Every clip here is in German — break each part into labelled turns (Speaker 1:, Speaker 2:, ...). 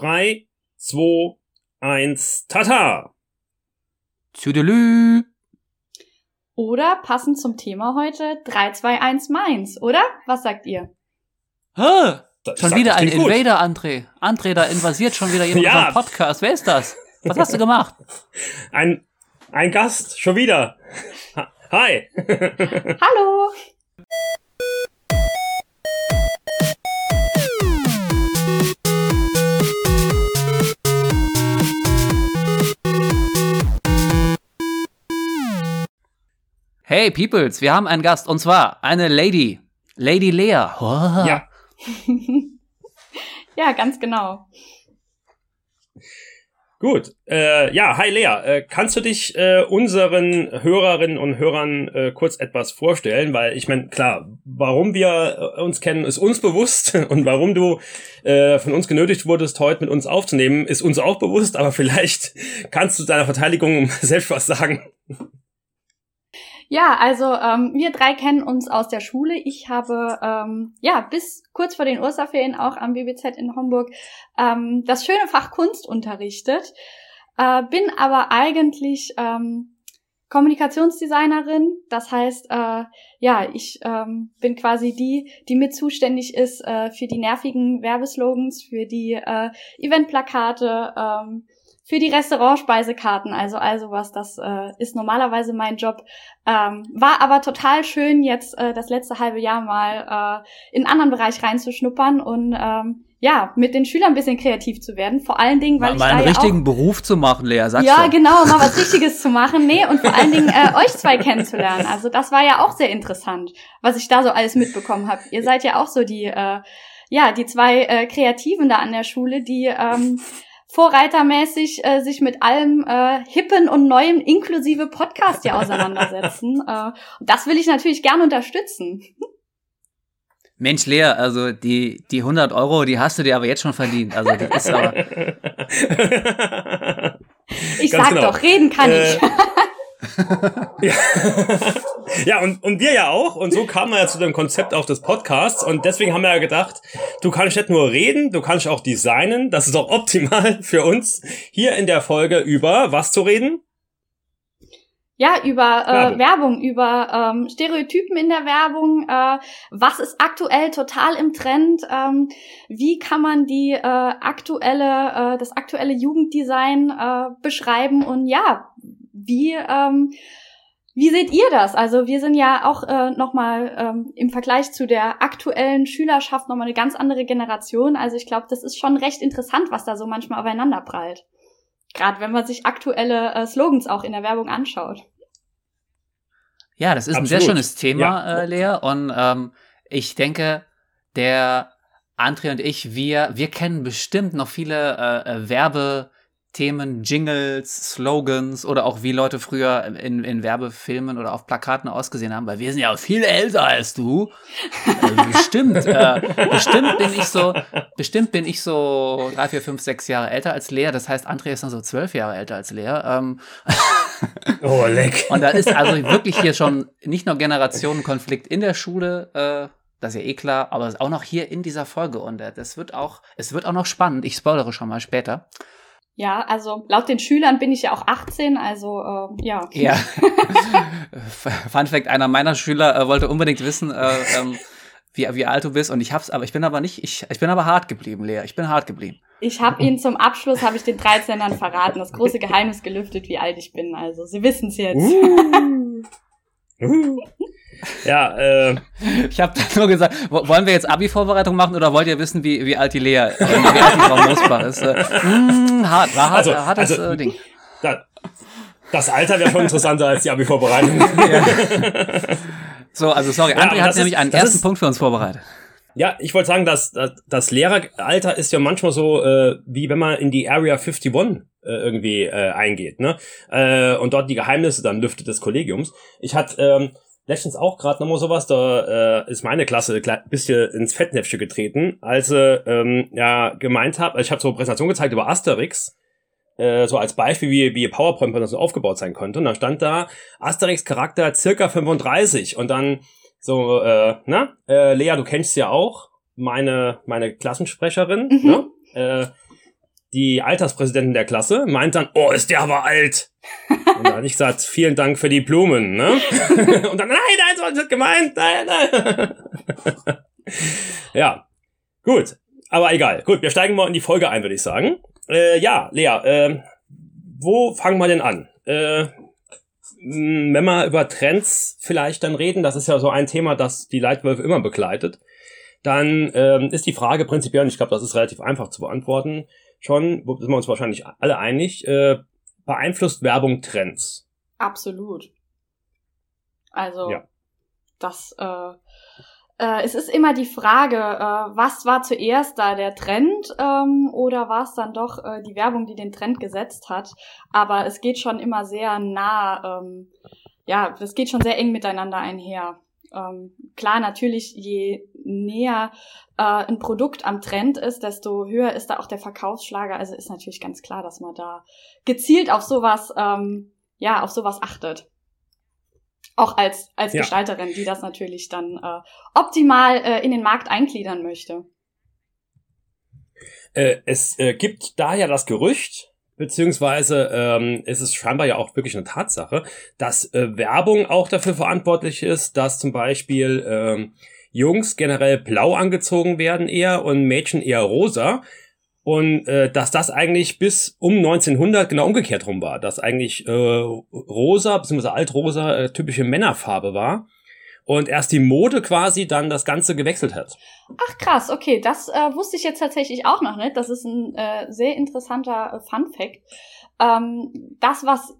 Speaker 1: 3, 2, 1, tata!
Speaker 2: Tüdelü!
Speaker 3: Oder passend zum Thema heute 3, 2, 1 Mainz, oder? Was sagt ihr?
Speaker 2: Hä?
Speaker 1: Das-
Speaker 2: Schon wieder ein
Speaker 1: gut.
Speaker 2: Invader, André. André, da invasiert schon wieder jemand
Speaker 1: Ja.
Speaker 2: Podcast. Wer ist das? Was hast du gemacht?
Speaker 1: Ein, ein Gast, schon wieder. Ha- Hi.
Speaker 3: Hallo!
Speaker 2: Hey, Peoples, wir haben einen Gast und zwar eine Lady. Lady Lea. Oh.
Speaker 1: Ja,
Speaker 3: Ja, ganz genau.
Speaker 1: gut. Äh, ja, hi Lea. Äh, kannst du dich äh, unseren Hörerinnen und Hörern äh, kurz etwas vorstellen? Weil ich meine, klar, warum wir äh, uns kennen, ist uns bewusst und warum du äh, von uns genötigt wurdest, heute mit uns aufzunehmen, ist uns auch bewusst. Aber vielleicht kannst du deiner Verteidigung selbst was sagen.
Speaker 3: Ja, also ähm, wir drei kennen uns aus der Schule. Ich habe ähm, ja bis kurz vor den Osterferien auch am BBZ in Homburg ähm, das schöne Fach Kunst unterrichtet, äh, bin aber eigentlich ähm, Kommunikationsdesignerin. Das heißt, äh, ja, ich ähm, bin quasi die, die mit zuständig ist äh, für die nervigen Werbeslogans, für die äh, Eventplakate. Ähm, für die Restaurantspeisekarten, also also was, das äh, ist normalerweise mein Job. Ähm, war aber total schön, jetzt äh, das letzte halbe Jahr mal äh, in einen anderen Bereich reinzuschnuppern und ähm, ja, mit den Schülern ein bisschen kreativ zu werden. Vor allen Dingen, weil
Speaker 2: Mal,
Speaker 3: ich
Speaker 2: mal
Speaker 3: da
Speaker 2: einen
Speaker 3: ja
Speaker 2: richtigen
Speaker 3: auch,
Speaker 2: Beruf zu machen, Lea, sag's
Speaker 3: ja,
Speaker 2: doch.
Speaker 3: genau, mal was Richtiges zu machen. Nee, und vor allen Dingen äh, euch zwei kennenzulernen. Also das war ja auch sehr interessant, was ich da so alles mitbekommen habe. Ihr seid ja auch so die, äh, ja, die zwei äh, Kreativen da an der Schule, die ähm, vorreitermäßig äh, sich mit allem äh, Hippen und Neuem inklusive Podcast ja auseinandersetzen. äh, und das will ich natürlich gern unterstützen.
Speaker 2: Mensch, Lea, also die, die 100 Euro, die hast du dir aber jetzt schon verdient. Also das ist aber,
Speaker 3: Ich
Speaker 1: Ganz
Speaker 3: sag
Speaker 1: genau.
Speaker 3: doch, reden kann
Speaker 1: Äh,
Speaker 3: ich.
Speaker 1: Ja, ja und, und wir ja auch. Und so kamen wir ja zu dem Konzept auch des Podcasts. Und deswegen haben wir ja gedacht, du kannst nicht nur reden, du kannst auch designen. Das ist doch optimal für uns, hier in der Folge über was zu reden?
Speaker 3: Ja, über äh,
Speaker 1: Werbung.
Speaker 3: Werbung, über ähm, Stereotypen in der Werbung. Äh, was ist aktuell total im Trend? Ähm, wie kann man die äh, aktuelle, äh, das aktuelle Jugenddesign äh, beschreiben? Und ja, wie ähm, wie seht ihr das? Also wir sind ja auch äh, nochmal ähm, im Vergleich zu der aktuellen Schülerschaft nochmal eine ganz andere Generation. Also ich glaube, das ist schon recht interessant, was da so manchmal aufeinander prallt. Gerade wenn man sich aktuelle äh, Slogans auch in der Werbung anschaut.
Speaker 2: ja, das ist ein sehr
Speaker 1: Absolut.
Speaker 2: schönes Thema,
Speaker 1: Ja.
Speaker 2: äh, Lea. Und ähm, ich denke, der André und ich, wir, wir kennen bestimmt noch viele äh, äh, Werbethemen, Jingles, Slogans oder auch wie Leute früher in, in Werbefilmen oder auf Plakaten ausgesehen haben, weil wir sind ja viel älter als du. Äh, bestimmt, äh, bestimmt bin ich so, bestimmt bin ich so drei, vier, fünf, sechs Jahre älter als Lea. Das heißt, André ist dann so zwölf Jahre älter als Lea. Ähm,
Speaker 1: Oh, leck.
Speaker 2: und da ist also wirklich hier schon nicht nur Generationenkonflikt in der Schule, äh, das ist ja eh klar, aber auch noch hier in dieser Folge. Und äh, das wird auch, es wird auch noch spannend. Ich spoilere schon mal später.
Speaker 3: Ja, also laut den Schülern bin ich ja auch 18, also äh, ja.
Speaker 2: Ja. Fun Fact: Einer meiner Schüler äh, wollte unbedingt wissen, äh, ähm, wie, wie alt du bist. Und ich hab's, aber ich bin aber nicht, ich, ich bin aber hart geblieben, Lea. Ich bin hart geblieben.
Speaker 3: Ich habe ihnen zum Abschluss, habe ich den 13ern verraten, das große Geheimnis gelüftet, wie alt ich bin. Also sie wissen es jetzt.
Speaker 1: Uh. Uh. Ja, äh,
Speaker 2: Ich habe nur gesagt, wo- wollen wir jetzt Abi-Vorbereitung machen oder wollt ihr wissen, wie, wie alt die Lea, äh, wie alt die Frau Mosbach ist? Äh, mh, hart, war hart,
Speaker 1: Also,
Speaker 2: hartes
Speaker 1: also-
Speaker 2: äh, Ding.
Speaker 1: da, das Alter wäre schon interessanter als die Abi-Vorbereitung.
Speaker 2: So, also sorry,
Speaker 1: Ja,
Speaker 2: André hat nämlich
Speaker 1: ist-
Speaker 2: einen ersten
Speaker 1: ist-
Speaker 2: Punkt für uns vorbereitet.
Speaker 1: Ja, ich wollte sagen, dass dass das Lehreralter ist ja manchmal so, äh, wie wenn man in die Area 51 äh, irgendwie äh, eingeht, ne? Äh, und dort die Geheimnisse dann lüftet des Kollegiums. Ich hatte ähm, letztens auch gerade nochmal sowas, da äh, ist meine Klasse ein bisschen ins Fettnäpfchen getreten, als ähm, ja gemeint habe, ich habe so eine Präsentation gezeigt über Asterix, äh, so als Beispiel, wie, wie PowerPoint-Präsentation aufgebaut sein könnte. Und dann stand da Asterix-Charakter circa 35 und dann so, äh, na, äh, Lea, du kennst sie ja auch, meine, meine Klassensprecherin,
Speaker 3: Mhm.
Speaker 1: ne? Äh, die Alterspräsidentin der Klasse meint dann, oh, ist der aber alt. Und dann habe ich gesagt, vielen Dank für die Blumen, ne? Und dann, nein, nein, so ist das gemeint, nein, nein. ja, gut, aber egal. Gut, wir steigen mal in die Folge ein, würde ich sagen. Äh, ja, Lea, äh, wo fangen wir denn an? Äh, wenn wir über Trends vielleicht dann reden, das ist ja so ein Thema, das die Leitwölfe immer begleitet, dann ähm, ist die Frage prinzipiell, und ich glaube, das ist relativ einfach zu beantworten, schon, wo sind wir uns wahrscheinlich alle einig, äh, beeinflusst Werbung Trends?
Speaker 3: Absolut. Also,
Speaker 1: Ja.
Speaker 3: das, äh, äh, es ist immer die Frage, äh, was war zuerst da der Trend ähm, oder war es dann doch äh, die Werbung, die den Trend gesetzt hat? Aber es geht schon immer sehr nah, ähm, ja, das geht schon sehr eng miteinander einher. Ähm, klar, natürlich, je näher äh, ein Produkt am Trend ist, desto höher ist da auch der Verkaufsschlager. Also ist natürlich ganz klar, dass man da gezielt auf sowas, ähm, ja, auf sowas achtet. Auch als, als
Speaker 1: Ja.
Speaker 3: Gestalterin, die das natürlich dann äh, optimal äh, in den Markt eingliedern möchte.
Speaker 1: Äh, es äh, gibt daher das Gerücht, beziehungsweise ähm, ist es scheinbar ja auch wirklich eine Tatsache, dass äh, Werbung auch dafür verantwortlich ist, dass zum Beispiel ähm, Jungs generell blau angezogen werden eher und Mädchen eher rosa. Und äh, dass das eigentlich bis um 1900 genau umgekehrt rum war, dass eigentlich äh, rosa bzw. altrosa äh, typische Männerfarbe war und erst die Mode quasi dann das Ganze gewechselt hat.
Speaker 3: Ach krass, okay, das äh, wusste ich jetzt tatsächlich auch noch nicht. Das ist ein äh, sehr interessanter äh, Fun Fact. Ähm, das, was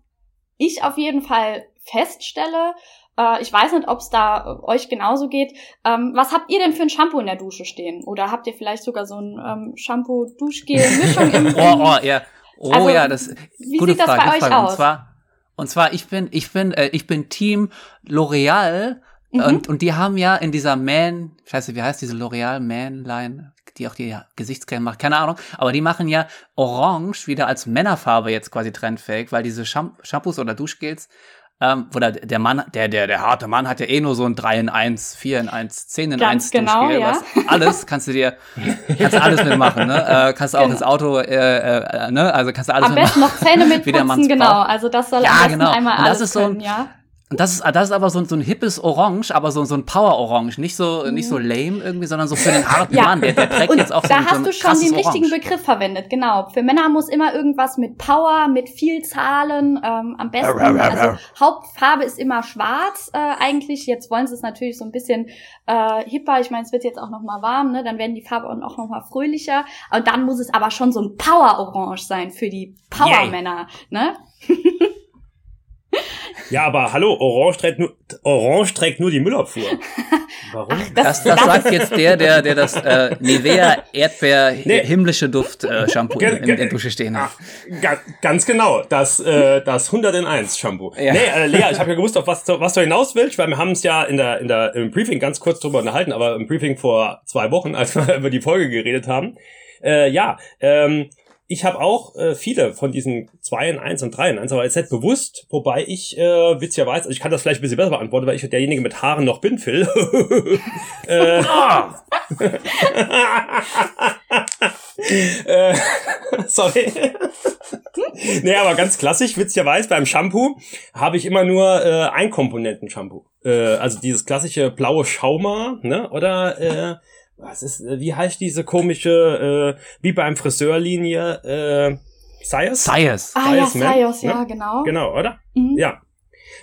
Speaker 3: ich auf jeden Fall feststelle, äh, ich weiß nicht, ob es da äh, euch genauso geht. Ähm, was habt ihr denn für ein Shampoo in der Dusche stehen? Oder habt ihr vielleicht sogar so ein ähm, Shampoo-Duschgel-Mischung im, im
Speaker 2: Oh, oh, ja. Oh
Speaker 3: Also,
Speaker 2: ja, das
Speaker 3: Wie
Speaker 2: gute
Speaker 3: sieht das
Speaker 2: Frage,
Speaker 3: bei euch
Speaker 2: Frage.
Speaker 3: aus?
Speaker 2: Und zwar, und zwar, ich bin, ich bin, äh, ich bin Team L'Oreal
Speaker 3: Mhm.
Speaker 2: und, und die haben ja in dieser Man, scheiße, wie heißt diese L'Oreal Man-Line, die auch die Gesichtscreme macht, keine Ahnung, aber die machen ja Orange wieder als Männerfarbe jetzt quasi trendfähig, weil diese Sham Shampoos oder Duschgels, ähm, oder der Mann, der, der, der harte Mann hat ja eh nur so ein 3 in 1, 4 in 1, 10 in
Speaker 3: Ganz
Speaker 2: 1
Speaker 3: genau,
Speaker 2: Duschgel,
Speaker 3: ja.
Speaker 2: alles kannst du dir, kannst alles mitmachen, ne? Äh, kannst du auch
Speaker 3: Genau.
Speaker 2: ins Auto, äh, äh, ne? Also kannst du alles
Speaker 3: Am besten
Speaker 2: mitmachen.
Speaker 3: noch Zähne
Speaker 2: Wie der
Speaker 3: mitputzen, genau. Also das soll
Speaker 2: Ja,
Speaker 3: am besten
Speaker 2: genau.
Speaker 3: einmal
Speaker 2: Und das
Speaker 3: alles
Speaker 2: ist so ein-
Speaker 3: können, ja.
Speaker 2: Und das ist, das ist aber so, ein- so ein hippes Orange, aber so, so ein Power-Orange. Nicht so, nicht so lame irgendwie, sondern so für den harten
Speaker 3: Ja.
Speaker 2: Mann. Der, der trägt
Speaker 3: Und
Speaker 2: jetzt auch so,
Speaker 3: da
Speaker 2: so
Speaker 3: hast
Speaker 2: ein
Speaker 3: du schon den richtigen
Speaker 2: Orange.
Speaker 3: Begriff verwendet, genau. Für Männer muss immer irgendwas mit Power, mit viel Zahlen, ähm, am besten, also Hauptfarbe ist immer schwarz äh, eigentlich. Jetzt wollen sie es natürlich so ein bisschen äh, hipper. Ich meine, es wird jetzt auch noch mal warm, ne? Dann werden die Farben auch noch mal fröhlicher. Und dann muss es aber schon so ein Power-Orange sein für die Power-Männer, ne?
Speaker 1: Ja, aber hallo, Orange trägt nur, Orange trägt nur die Müllabfuhr. Warum?
Speaker 2: Das, das sagt jetzt der, der, der das äh, Nivea Erdbeer
Speaker 1: Nee.
Speaker 2: himmlische Duft äh, Shampoo in, in der Dusche stehen hat.
Speaker 1: Ga ganz genau, das, äh, das 100 in 1 Shampoo.
Speaker 2: Ja.
Speaker 1: Nee, äh, Lea, ich habe ja gewusst, auf was, du- was du hinaus willst, weil wir haben es ja in der, in der, im Briefing ganz kurz drüber unterhalten, aber im Briefing vor zwei Wochen, als wir über die Folge geredet haben. Äh, ja, ähm, ich habe auch äh, viele von diesen 2 in 1 und 3 in 1, aber jetzt nicht bewusst, wobei ich äh, witzigerweise, also ich kann das vielleicht ein bisschen besser beantworten, weil ich derjenige mit Haaren noch bin, Phil. äh, äh, sorry. nee, aber ganz klassisch, witzigerweise, beim Shampoo habe ich immer nur äh, Einkomponenten-Shampoo. Äh, also dieses klassische blaue Schauma, ne? Oder äh, was ist, äh, wie heißt diese komische, äh, wie beim Friseurlinie, äh, Science?
Speaker 2: Science.
Speaker 3: Ah ja,
Speaker 1: Weiß, ne?
Speaker 3: Ja,
Speaker 1: Ne?
Speaker 3: genau.
Speaker 1: Genau, oder?
Speaker 3: Mhm.
Speaker 1: Ja.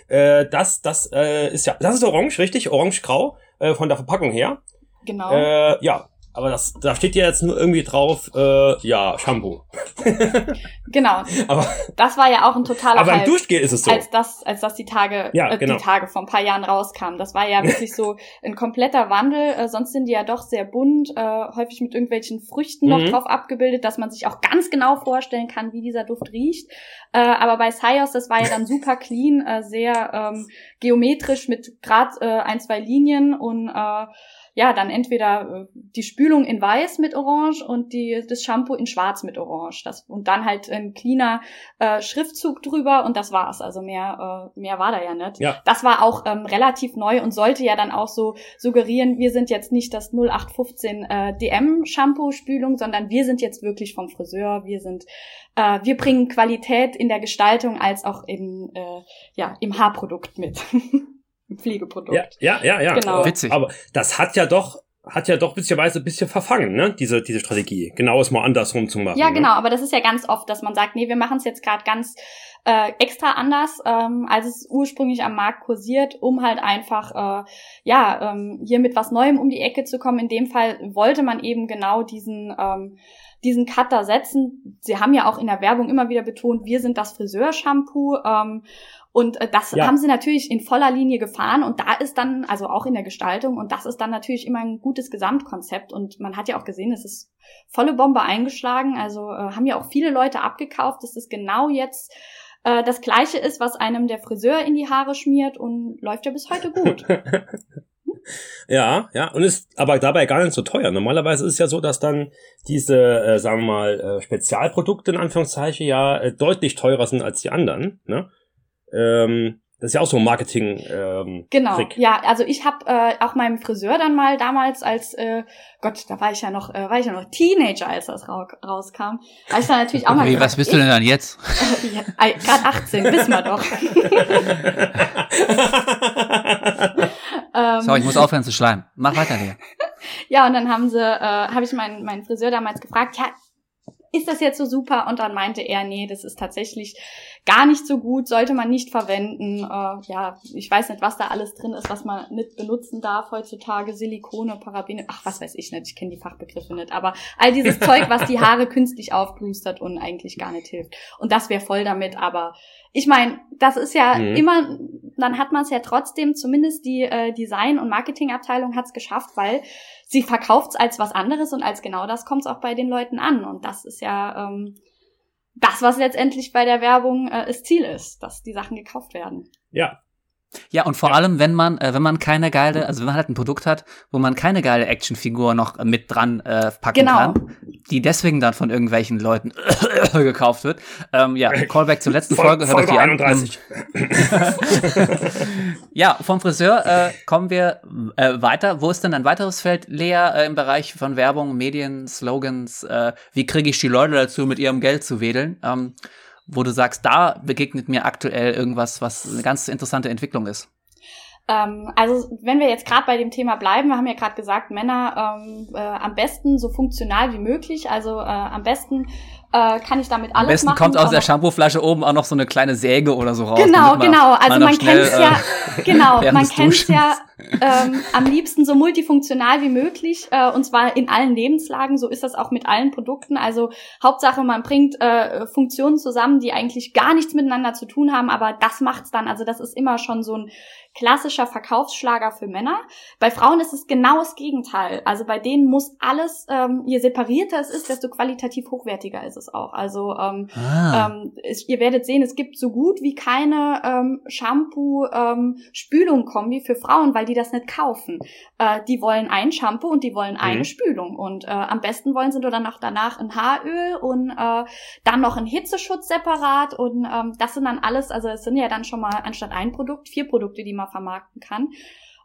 Speaker 1: Äh, das, das äh, ist ja, das ist orange, richtig? Orange-grau äh, von der Verpackung her.
Speaker 3: genau.
Speaker 1: Äh, ja, aber das, da steht ja jetzt nur irgendwie drauf, äh, ja, Shampoo.
Speaker 3: genau.
Speaker 1: Aber,
Speaker 3: Das war ja auch ein totaler
Speaker 1: aber beim. Duschgel ist es so.
Speaker 3: als das, als das die Tage,
Speaker 1: Ja,
Speaker 3: äh,
Speaker 1: genau.
Speaker 3: die Tage vor ein paar Jahren rauskam. Das war ja wirklich so ein kompletter Wandel. Äh, sonst sind die ja doch sehr bunt, äh, häufig mit irgendwelchen Früchten noch
Speaker 1: Mhm.
Speaker 3: drauf abgebildet, dass man sich auch ganz genau vorstellen kann, wie dieser Duft riecht. Äh, aber bei Sayos, das war ja dann super clean, äh, sehr ähm, geometrisch mit grad äh, ein, zwei Linien und äh, ja, dann entweder äh, die Spülung in weiß mit Orange und die, das Shampoo in schwarz mit Orange. Das, und dann halt ein cleaner äh, Schriftzug drüber und das war's. Also mehr, äh, mehr war da ja nicht.
Speaker 1: Ja.
Speaker 3: Das war auch ähm, relativ neu und sollte ja dann auch so suggerieren, wir sind jetzt nicht das 0815 äh, DM-Shampoo-Spülung, sondern wir sind jetzt wirklich vom Friseur, wir sind, äh, wir bringen Qualität in der Gestaltung als auch im, äh, ja, im Haarprodukt mit. Im Pflegeprodukt.
Speaker 1: Ja, ja, ja, ja.
Speaker 3: Genau.
Speaker 2: Witzig.
Speaker 1: Aber das hat ja doch, hat ja doch witzigerweise ein bisschen verfangen, ne? Diese, diese Strategie. Genau es mal andersrum zu machen.
Speaker 3: Ja,
Speaker 1: ne?
Speaker 3: genau, aber das ist ja ganz oft, dass man sagt, nee, wir machen es jetzt gerade ganz äh, extra anders, ähm, als es ursprünglich am Markt kursiert, um halt einfach äh, ja ähm, hier mit was Neuem um die Ecke zu kommen. In dem Fall wollte man eben genau diesen ähm, diesen Cut da setzen. Sie haben ja auch in der Werbung immer wieder betont, wir sind das Friseurshampoo. Ähm, und äh, das
Speaker 1: Ja.
Speaker 3: haben sie natürlich in voller Linie gefahren und da ist dann, also auch in der Gestaltung, und das ist dann natürlich immer ein gutes Gesamtkonzept. Und man hat ja auch gesehen, es ist volle Bombe eingeschlagen. Also äh, haben ja auch viele Leute abgekauft, dass es genau jetzt äh, das gleiche ist, was einem der Friseur in die Haare schmiert und läuft ja bis heute gut.
Speaker 1: Ja, ja, und ist aber dabei gar nicht so teuer. Normalerweise ist es ja so, dass dann diese, äh, sagen wir mal, äh, Spezialprodukte in Anführungszeichen ja äh, deutlich teurer sind als die anderen. Ne? Ähm, das ist ja auch so ein Marketing. Ähm,
Speaker 3: Genau,
Speaker 1: Trick.
Speaker 3: ja, also ich habe äh, auch meinem Friseur dann mal damals als äh, Gott, da war ich ja noch, äh, war ich ja noch Teenager, als das ra rauskam. Da ich dann natürlich auch mal
Speaker 2: Wie, was bist du denn dann jetzt?
Speaker 3: ja, äh, Gerade 18, wissen wir doch. ähm,
Speaker 2: Sorry, ich muss aufhören zu schleimen. Mach weiter, Lea.
Speaker 3: Ja, und dann haben sie, äh, habe ich meinen, meinen Friseur damals gefragt, ja, ist das jetzt so super? Und dann meinte er, nee, das ist tatsächlich gar nicht so gut, sollte man nicht verwenden. Äh, ja, ich weiß nicht, was da alles drin ist, was man nicht benutzen darf heutzutage. Silikone, Parabene, ach, was weiß ich nicht, ich kenne die Fachbegriffe nicht. Aber all dieses Zeug, was die Haare künstlich aufplustert und eigentlich gar nicht hilft. Und das wäre voll damit, aber ich meine, das ist ja
Speaker 1: Mhm.
Speaker 3: immer, dann hat man es ja trotzdem, zumindest die äh, Design- und Marketingabteilung hat es geschafft, weil sie verkauft es als was anderes und als genau das kommt es auch bei den Leuten an. Und das ist ja ähm, das, was letztendlich bei der Werbung äh, das Ziel ist, dass die Sachen gekauft werden.
Speaker 1: ja,
Speaker 2: Ja, und vor
Speaker 1: Ja.
Speaker 2: allem, wenn man, äh, wenn man keine geile, also wenn man halt ein Produkt hat, wo man keine geile Actionfigur noch mit dran äh, packen
Speaker 3: Genau.
Speaker 2: kann, die deswegen dann von irgendwelchen Leuten gekauft wird. Ähm, ja, Callback zur letzten Folge, hört euch
Speaker 1: Folge
Speaker 2: die an.
Speaker 1: 31.
Speaker 2: Ja, vom Friseur äh, kommen wir äh, weiter. Wo ist denn ein weiteres Feld, Lea, äh, im Bereich von Werbung, Medien, Slogans? Äh, wie kriege ich die Leute dazu, mit ihrem Geld zu wedeln? Ähm, wo du sagst, da begegnet mir aktuell irgendwas, was eine ganz interessante Entwicklung ist.
Speaker 3: Ähm, also wenn wir jetzt gerade bei dem Thema bleiben, wir haben ja gerade gesagt, Männer ähm, äh, am besten so funktional wie möglich. Also äh, am besten äh, kann ich damit alles
Speaker 2: Am besten
Speaker 3: machen.
Speaker 2: kommt aus der Shampooflasche oben auch noch so eine kleine Säge oder so raus.
Speaker 3: Genau, genau. Also man
Speaker 2: noch schnell,
Speaker 3: kennt es ja,
Speaker 2: äh,
Speaker 3: genau, man kennt ja ähm, am liebsten so multifunktional wie möglich äh, und zwar in allen Lebenslagen. So ist das auch mit allen Produkten. Also Hauptsache, man bringt äh, Funktionen zusammen, die eigentlich gar nichts miteinander zu tun haben, aber das macht's dann. Also das ist immer schon so ein klassischer Verkaufsschlager für Männer. Bei Frauen ist es genau das Gegenteil. Also bei denen muss alles, ähm, je separierter es ist, desto qualitativ hochwertiger ist es auch. Also ähm,
Speaker 2: Ah.
Speaker 3: ähm, es, ihr werdet sehen, es gibt so gut wie keine ähm, Shampoo-Spülung-Kombi für Frauen, weil die das nicht kaufen. Äh, die wollen ein Shampoo und die wollen eine
Speaker 1: Mhm.
Speaker 3: Spülung. Und äh, am besten wollen sie nur dann noch danach ein Haaröl und äh, dann noch ein Hitzeschutz separat. Und ähm, das sind dann alles, also es sind ja dann schon mal anstatt ein Produkt vier Produkte, die man vermarkten kann.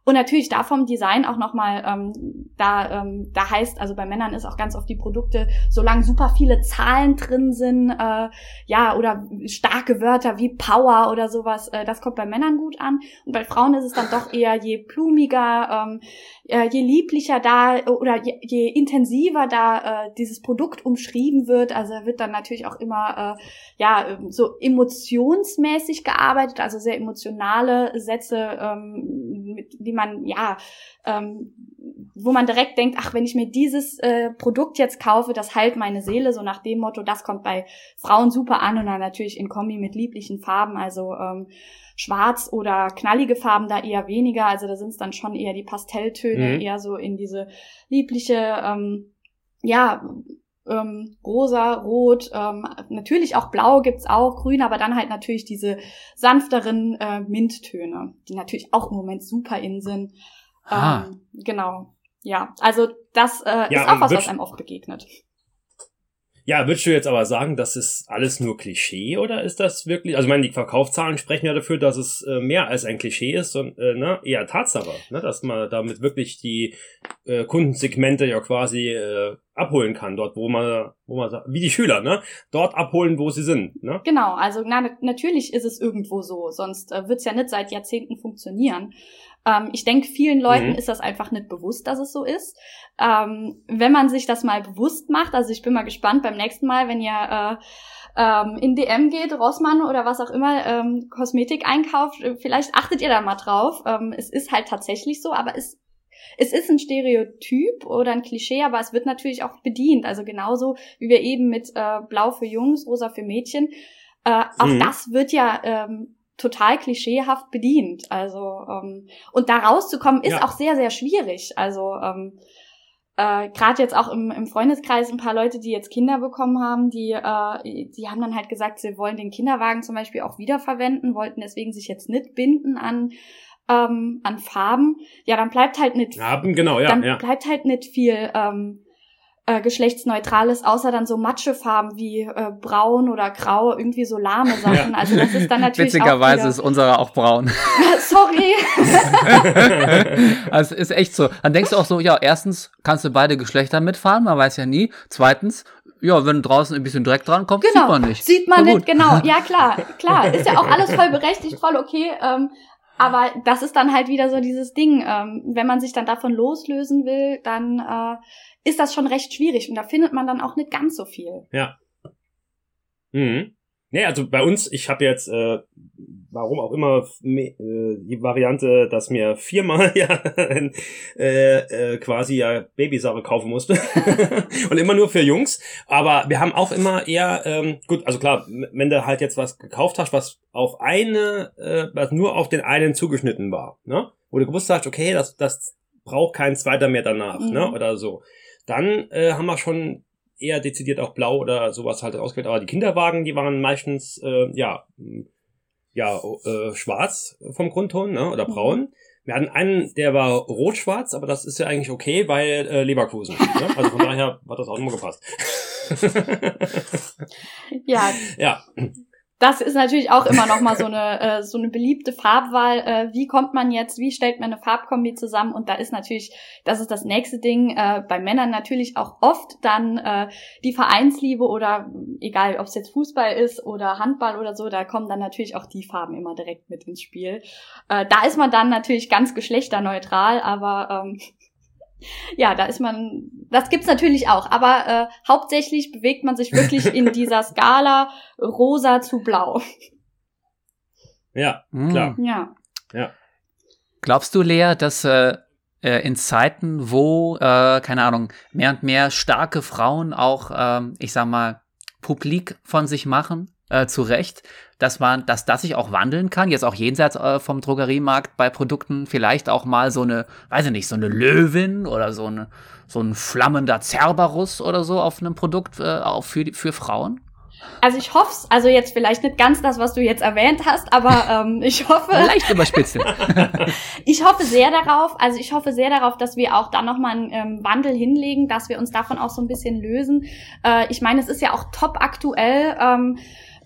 Speaker 3: Und natürlich da vom Design auch nochmal, ähm, da, ähm, da heißt, also bei Männern ist auch ganz oft die Produkte, solange super viele Zahlen drin sind, äh, ja, oder starke Wörter wie Power oder sowas, äh, das kommt bei Männern gut an. Und bei Frauen ist es dann doch eher je blumiger, ähm, äh, je lieblicher da oder je, je intensiver da äh, dieses Produkt umschrieben wird. Also wird dann natürlich auch immer äh, ja ähm, so emotionsmäßig gearbeitet, also sehr emotionale Sätze, ähm, mit, die man ja ähm, wo man direkt denkt, ach, wenn ich mir dieses äh, Produkt jetzt kaufe, das heilt meine Seele, so nach dem Motto, das kommt bei Frauen super an und dann natürlich in Kombi mit lieblichen Farben, also ähm, schwarz oder knallige Farben da eher weniger, also da sind es dann schon eher die Pastelltöne,
Speaker 1: Mhm.
Speaker 3: eher so in diese liebliche, ähm, ja, ähm, rosa, rot, ähm, natürlich auch blau gibt's auch, grün, aber dann halt natürlich diese sanfteren äh, Minttöne, die natürlich auch im Moment super in sind.
Speaker 2: Ah.
Speaker 3: Ähm, genau. ja, also das äh,
Speaker 1: Ja,
Speaker 3: ist auch was,
Speaker 1: würd-
Speaker 3: was einem oft begegnet.
Speaker 1: Ja, würdest du jetzt aber sagen, das ist alles nur Klischee oder ist das wirklich, also ich meine, die Verkaufszahlen sprechen ja dafür, dass es äh, mehr als ein Klischee ist und äh, ne, eher Tatsache, ne, dass man damit wirklich die äh, Kundensegmente ja quasi äh, abholen kann, dort wo man, wo man sagt, wie die Schüler, ne, dort abholen, wo sie sind, ne?
Speaker 3: Genau, also na, natürlich ist es irgendwo so, sonst äh, wird's ja nicht seit Jahrzehnten funktionieren. Ähm, ich denke, vielen Leuten
Speaker 1: Mhm.
Speaker 3: ist das einfach nicht bewusst, dass es so ist. Ähm, wenn man sich das mal bewusst macht, also ich bin mal gespannt beim nächsten Mal, wenn ihr äh, ähm, in DM geht, Rossmann oder was auch immer, ähm, Kosmetik einkauft, äh, vielleicht achtet ihr da mal drauf. Ähm, es ist halt tatsächlich so, aber es es ist ein Stereotyp oder ein Klischee, aber es wird natürlich auch bedient. Also genauso wie wir eben mit äh, Blau für Jungs, Rosa für Mädchen. Äh, auch
Speaker 1: Mhm.
Speaker 3: das wird ja ähm, total klischeehaft bedient. Also und und da rauszukommen ist
Speaker 1: Ja.
Speaker 3: auch sehr sehr schwierig. Also ähm, äh, gerade jetzt auch im, im Freundeskreis ein paar Leute, die jetzt Kinder bekommen haben, die, äh, die haben dann halt gesagt, sie wollen den Kinderwagen zum Beispiel auch wiederverwenden, wollten deswegen sich jetzt nicht binden an, ähm, an Farben. Ja, dann bleibt halt nicht,
Speaker 1: Haben, genau, ja,
Speaker 3: dann
Speaker 1: ja.
Speaker 3: bleibt halt nicht viel ähm, äh, geschlechtsneutrales, außer dann so Matschefarben wie äh, braun oder grau, irgendwie so lahme Sachen. Also das ist dann natürlich
Speaker 2: Witzigerweise ist unsere auch braun.
Speaker 3: sorry.
Speaker 2: also ist echt so. Dann denkst du auch so, ja, erstens kannst du beide Geschlechter mitfahren, man weiß ja nie. Zweitens, ja, wenn draußen ein bisschen Dreck dran kommt,
Speaker 3: Genau,
Speaker 2: sieht man nicht.
Speaker 3: Sieht man nicht, genau. Ja, klar, klar. Ist ja auch alles voll berechtigt, voll okay. Ähm, aber das ist dann halt wieder so dieses Ding. Ähm, wenn man sich dann davon loslösen will, dann äh, ist das schon recht schwierig und da findet man dann auch nicht ganz so viel.
Speaker 1: Mhm. Nee, also bei uns, ich habe jetzt, äh, warum auch immer, me- äh, die Variante, dass mir viermal ja äh, äh, quasi ja Babysache kaufen musste. Und immer nur für Jungs. Aber wir haben auch immer eher, ähm, gut, also klar, wenn du halt jetzt was gekauft hast, was auf eine, äh, was nur auf den einen zugeschnitten war, ne? Wo du gewusst hast, okay, das, das braucht kein zweiter mehr danach,
Speaker 3: Mhm.
Speaker 1: ne? Oder so. Dann äh, haben wir schon eher dezidiert auch blau oder sowas halt ausgewählt. Aber die Kinderwagen, die waren meistens, äh, ja, ja, äh, schwarz vom Grundton, ne, oder
Speaker 3: Mhm.
Speaker 1: braun. Wir hatten einen, der war rot-schwarz, aber das ist ja eigentlich okay, weil äh, Leverkusen. ne? Also von daher hat das auch immer gepasst.
Speaker 3: Ja,
Speaker 1: ja,
Speaker 3: das ist natürlich auch immer noch mal so eine äh, so eine beliebte Farbwahl. Äh, wie kommt man jetzt? Wie stellt man eine Farbkombi zusammen? Und da ist natürlich, das ist das nächste Ding. Äh, bei Männern natürlich auch oft dann äh, die Vereinsliebe oder egal, ob es jetzt Fußball ist oder Handball oder so, da kommen dann natürlich auch die Farben immer direkt mit ins Spiel. Äh, da ist man dann natürlich ganz geschlechterneutral, aber ähm, ja, da ist man, das gibt's natürlich auch, aber äh, hauptsächlich bewegt man sich wirklich in dieser Skala rosa zu blau.
Speaker 1: ja,
Speaker 2: Mm.
Speaker 1: klar.
Speaker 3: Ja.
Speaker 2: Glaubst du, Lea, dass äh, äh, in Zeiten, wo, äh, keine Ahnung, mehr und mehr starke Frauen auch, ähm, ich sag mal, publik von sich machen, äh, zu Recht, dass man, dass das sich auch wandeln kann, jetzt auch jenseits äh, vom Drogeriemarkt bei Produkten, vielleicht auch mal so eine, weiß ich nicht, so eine Löwin oder so eine, so ein flammender Cerberus oder so auf einem Produkt äh, auch für, für Frauen?
Speaker 3: Also ich hoffe also jetzt vielleicht nicht ganz das, was du jetzt erwähnt hast, aber ähm, ich hoffe,
Speaker 2: Leicht überspitzt.
Speaker 3: ich hoffe sehr darauf, also ich hoffe sehr darauf, dass wir auch dann nochmal einen ähm, Wandel hinlegen, dass wir uns davon auch so ein bisschen lösen. Äh, ich meine, es ist ja auch top aktuell, ähm,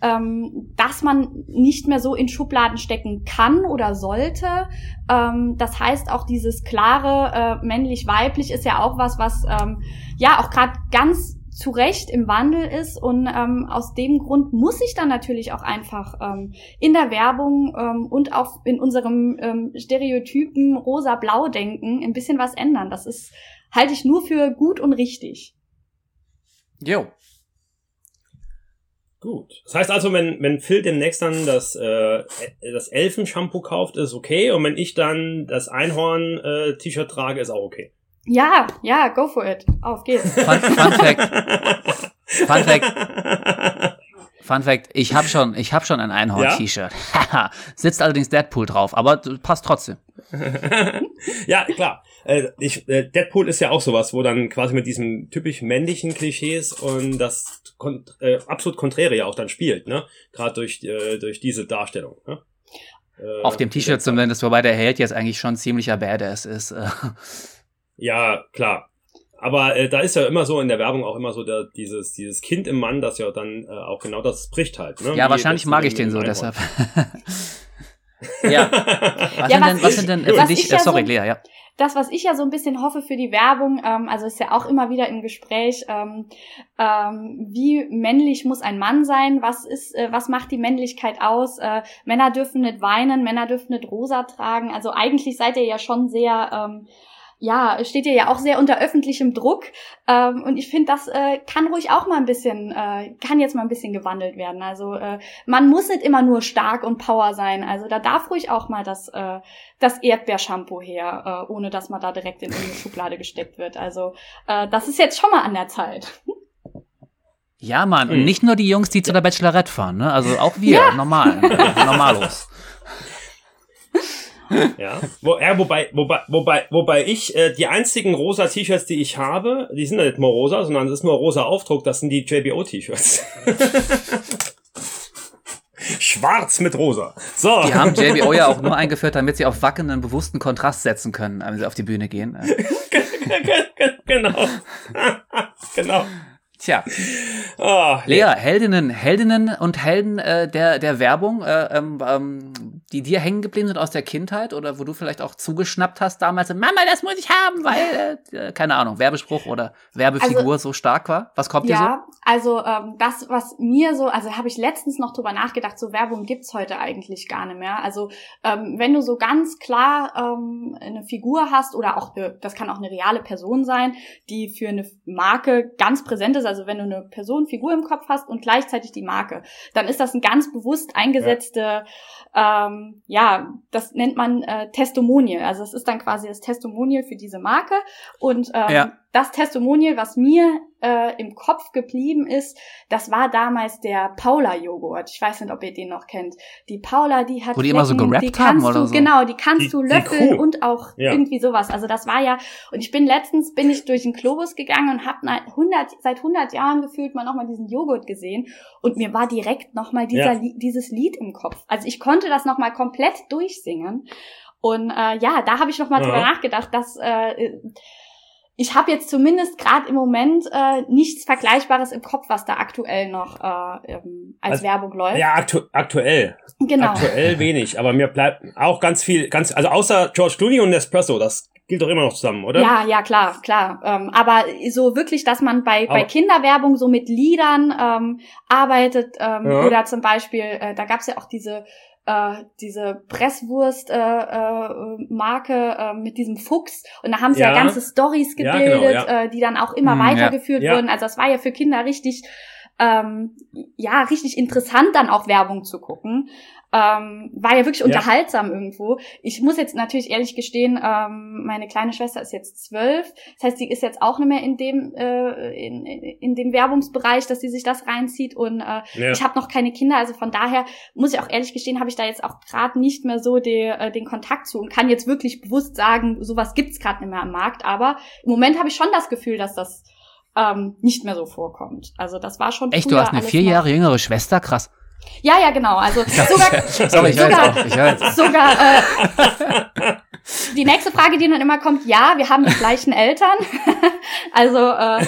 Speaker 3: ähm, dass man nicht mehr so in Schubladen stecken kann oder sollte. Ähm, das heißt, auch dieses klare äh, männlich-weiblich ist ja auch was, was ähm, ja auch gerade ganz zu Recht im Wandel ist und ähm, aus dem Grund muss sich dann natürlich auch einfach ähm, in der Werbung ähm, und auch in unserem ähm, Stereotypen rosa-blau-Denken ein bisschen was ändern. Das ist halte ich nur für gut und richtig.
Speaker 2: Jo.
Speaker 1: Gut. Das heißt also, wenn, wenn Phil demnächst dann das, äh, das Elfen-Shampoo kauft, ist okay. Und wenn ich dann das Einhorn-T-Shirt trage, ist auch okay.
Speaker 3: Ja, ja, go for it. Auf geht's.
Speaker 2: Fun, Fun Fact. Fun Fact. Fun Fact, ich habe schon, ich hab schon ein Einhorn-T-Shirt. Haha. Sitzt allerdings Deadpool drauf, aber passt trotzdem.
Speaker 1: ja, klar. Äh, ich, äh, Deadpool ist ja auch sowas, wo dann quasi mit diesen typisch männlichen Klischees und das kon äh, absolut Konträre ja auch dann spielt, ne? Gerade durch, äh, durch diese Darstellung. Ne? Äh,
Speaker 2: Auf dem T-Shirt zumindest, wobei der Held jetzt eigentlich schon ziemlicher Badass ist. äh.
Speaker 1: Ja, klar. Aber äh, da ist ja immer so in der Werbung auch immer so der, dieses, dieses Kind im Mann, das ja dann äh, auch genau das bricht halt. Ne?
Speaker 2: Ja,
Speaker 1: Wie
Speaker 2: wahrscheinlich mag ich den so, deshalb. ja. Was
Speaker 3: Ja,
Speaker 2: sind
Speaker 3: was
Speaker 2: denn, was sind denn äh,
Speaker 3: was
Speaker 2: für dich,
Speaker 3: ich ja
Speaker 2: äh, sorry,
Speaker 3: so-
Speaker 2: Lea, ja.
Speaker 3: das, was ich ja so ein bisschen hoffe für die Werbung, ähm, also ist ja auch immer wieder im Gespräch, ähm, ähm, wie männlich muss ein Mann sein? Was ist, äh, was macht die Männlichkeit aus? Äh, Männer dürfen nicht weinen, Männer dürfen nicht rosa tragen. Also eigentlich seid ihr ja schon sehr, ähm, ja, steht ihr ja auch sehr unter öffentlichem Druck. Ähm, und ich finde, das äh, kann ruhig auch mal ein bisschen, äh, kann jetzt mal ein bisschen gewandelt werden. Also äh, man muss nicht immer nur stark und Power sein. Also da darf ruhig auch mal das, äh, das Erdbeershampoo her, äh, ohne dass man da direkt in eine Schublade gesteckt wird. Also äh, das ist jetzt schon mal an der Zeit.
Speaker 2: Ja, Mann, und
Speaker 1: Hm.
Speaker 2: nicht nur die Jungs, die zu der Bachelorette fahren, ne? Also auch wir, normal, äh, normalos.
Speaker 1: Ja, Wo, ja wobei, wobei, wobei, wobei ich, äh, die einzigen rosa T-Shirts, die ich habe, die sind ja nicht mal rosa, sondern es ist nur rosa Aufdruck, das sind die JBO-T-Shirts. Schwarz mit rosa. So.
Speaker 2: Die haben JBO ja auch nur eingeführt, damit sie auf Wacken einen bewussten Kontrast setzen können, wenn sie auf die Bühne gehen. Äh,
Speaker 1: genau. genau.
Speaker 2: Tja,
Speaker 1: Oh,
Speaker 2: Lea, Heldinnen, Heldinnen und Helden äh, der, der Werbung, äh, ähm, ähm, die dir hängen geblieben sind aus der Kindheit oder wo du vielleicht auch zugeschnappt hast damals, Mama, das muss ich haben, weil, äh, äh, keine Ahnung, Werbespruch oder Werbefigur so stark war. Was kommt dir so?
Speaker 3: Ja, also ähm, das, was mir so, also habe ich letztens noch drüber nachgedacht, so Werbung gibt's heute eigentlich gar nicht mehr. Also ähm, wenn du so ganz klar ähm, eine Figur hast oder auch, eine, das kann auch eine reale Person sein, die für eine Marke ganz präsent ist, also wenn du eine Person, Figur im Kopf hast und gleichzeitig die Marke, dann ist das ein ganz bewusst eingesetzte, ähm, ja, das nennt man äh, Testimonial. Also es ist dann quasi das Testimonial für diese Marke und ähm,
Speaker 2: Ja.
Speaker 3: Das Testimonial, was mir äh, im Kopf geblieben ist, das war damals der Paula-Joghurt. Ich weiß nicht, ob ihr den noch kennt. Die Paula, die hat
Speaker 2: Wo die immer so
Speaker 3: Flecken,
Speaker 2: gerappt
Speaker 3: die kannst
Speaker 2: haben
Speaker 3: du,
Speaker 2: oder so?
Speaker 3: Genau, die kannst
Speaker 1: Die-
Speaker 3: du löffeln und auch
Speaker 1: Ja.
Speaker 3: irgendwie sowas. Also das war ja, und ich bin letztens, bin ich durch den Globus gegangen und habe 100, seit 100 Jahren gefühlt mal nochmal diesen Joghurt gesehen und mir war direkt nochmal dieser
Speaker 1: Ja.
Speaker 3: Li- dieses Lied im Kopf. Also ich konnte das nochmal komplett durchsingen. Und äh, ja, da habe ich nochmal
Speaker 1: Ja.
Speaker 3: drüber nachgedacht, dass äh, ich habe jetzt zumindest gerade im Moment äh, nichts Vergleichbares im Kopf, was da aktuell noch äh, ähm, als
Speaker 1: Also,
Speaker 3: Werbung läuft.
Speaker 1: Ja, aktu aktuell.
Speaker 3: genau.
Speaker 1: Aktuell wenig, aber mir bleibt auch ganz viel, ganz, also außer George Clooney und Nespresso, das gilt doch immer noch zusammen, oder?
Speaker 3: Ja, ja, klar, klar. Ähm, aber so wirklich, dass man bei, bei Kinderwerbung so mit Liedern ähm, arbeitet ähm,
Speaker 1: Ja.
Speaker 3: oder zum Beispiel, äh, da gab's ja auch diese äh, diese Presswurst äh, äh, Marke äh, mit diesem Fuchs und da haben sie ja,
Speaker 1: Ja.
Speaker 3: ganze Stories
Speaker 1: Ja,
Speaker 3: gebildet,
Speaker 1: genau, ja.
Speaker 3: äh, die dann auch immer
Speaker 2: Hm, ja.
Speaker 3: weitergeführt
Speaker 1: Ja.
Speaker 3: wurden. Also das war ja für Kinder richtig ähm, ja richtig interessant dann auch Werbung zu gucken. Ähm, war ja wirklich
Speaker 1: Ja.
Speaker 3: unterhaltsam irgendwo. Ich muss jetzt natürlich ehrlich gestehen, ähm, meine kleine Schwester ist jetzt zwölf. Das heißt, sie ist jetzt auch nicht mehr in dem äh, in, in dem Werbungsbereich, dass sie sich das reinzieht. Und äh,
Speaker 1: Ja.
Speaker 3: ich habe noch keine Kinder, also von daher muss ich auch ehrlich gestehen, habe ich da jetzt auch gerade nicht mehr so de, äh, den Kontakt zu und kann jetzt wirklich bewusst sagen, sowas gibt's gerade nicht mehr am Markt. Aber im Moment habe ich schon das Gefühl, dass das ähm, nicht mehr so vorkommt. Also das war schon
Speaker 2: Echt, du hast eine vier Jahre jüngere Schwester? Krass.
Speaker 3: Ja, ja, genau. Also sogar
Speaker 2: Sorry, ich höre jetzt
Speaker 3: sogar-
Speaker 2: auf. Ich höre jetzt.
Speaker 3: sogar äh, die nächste Frage, die dann immer kommt, ja, wir haben die gleichen Eltern. also äh,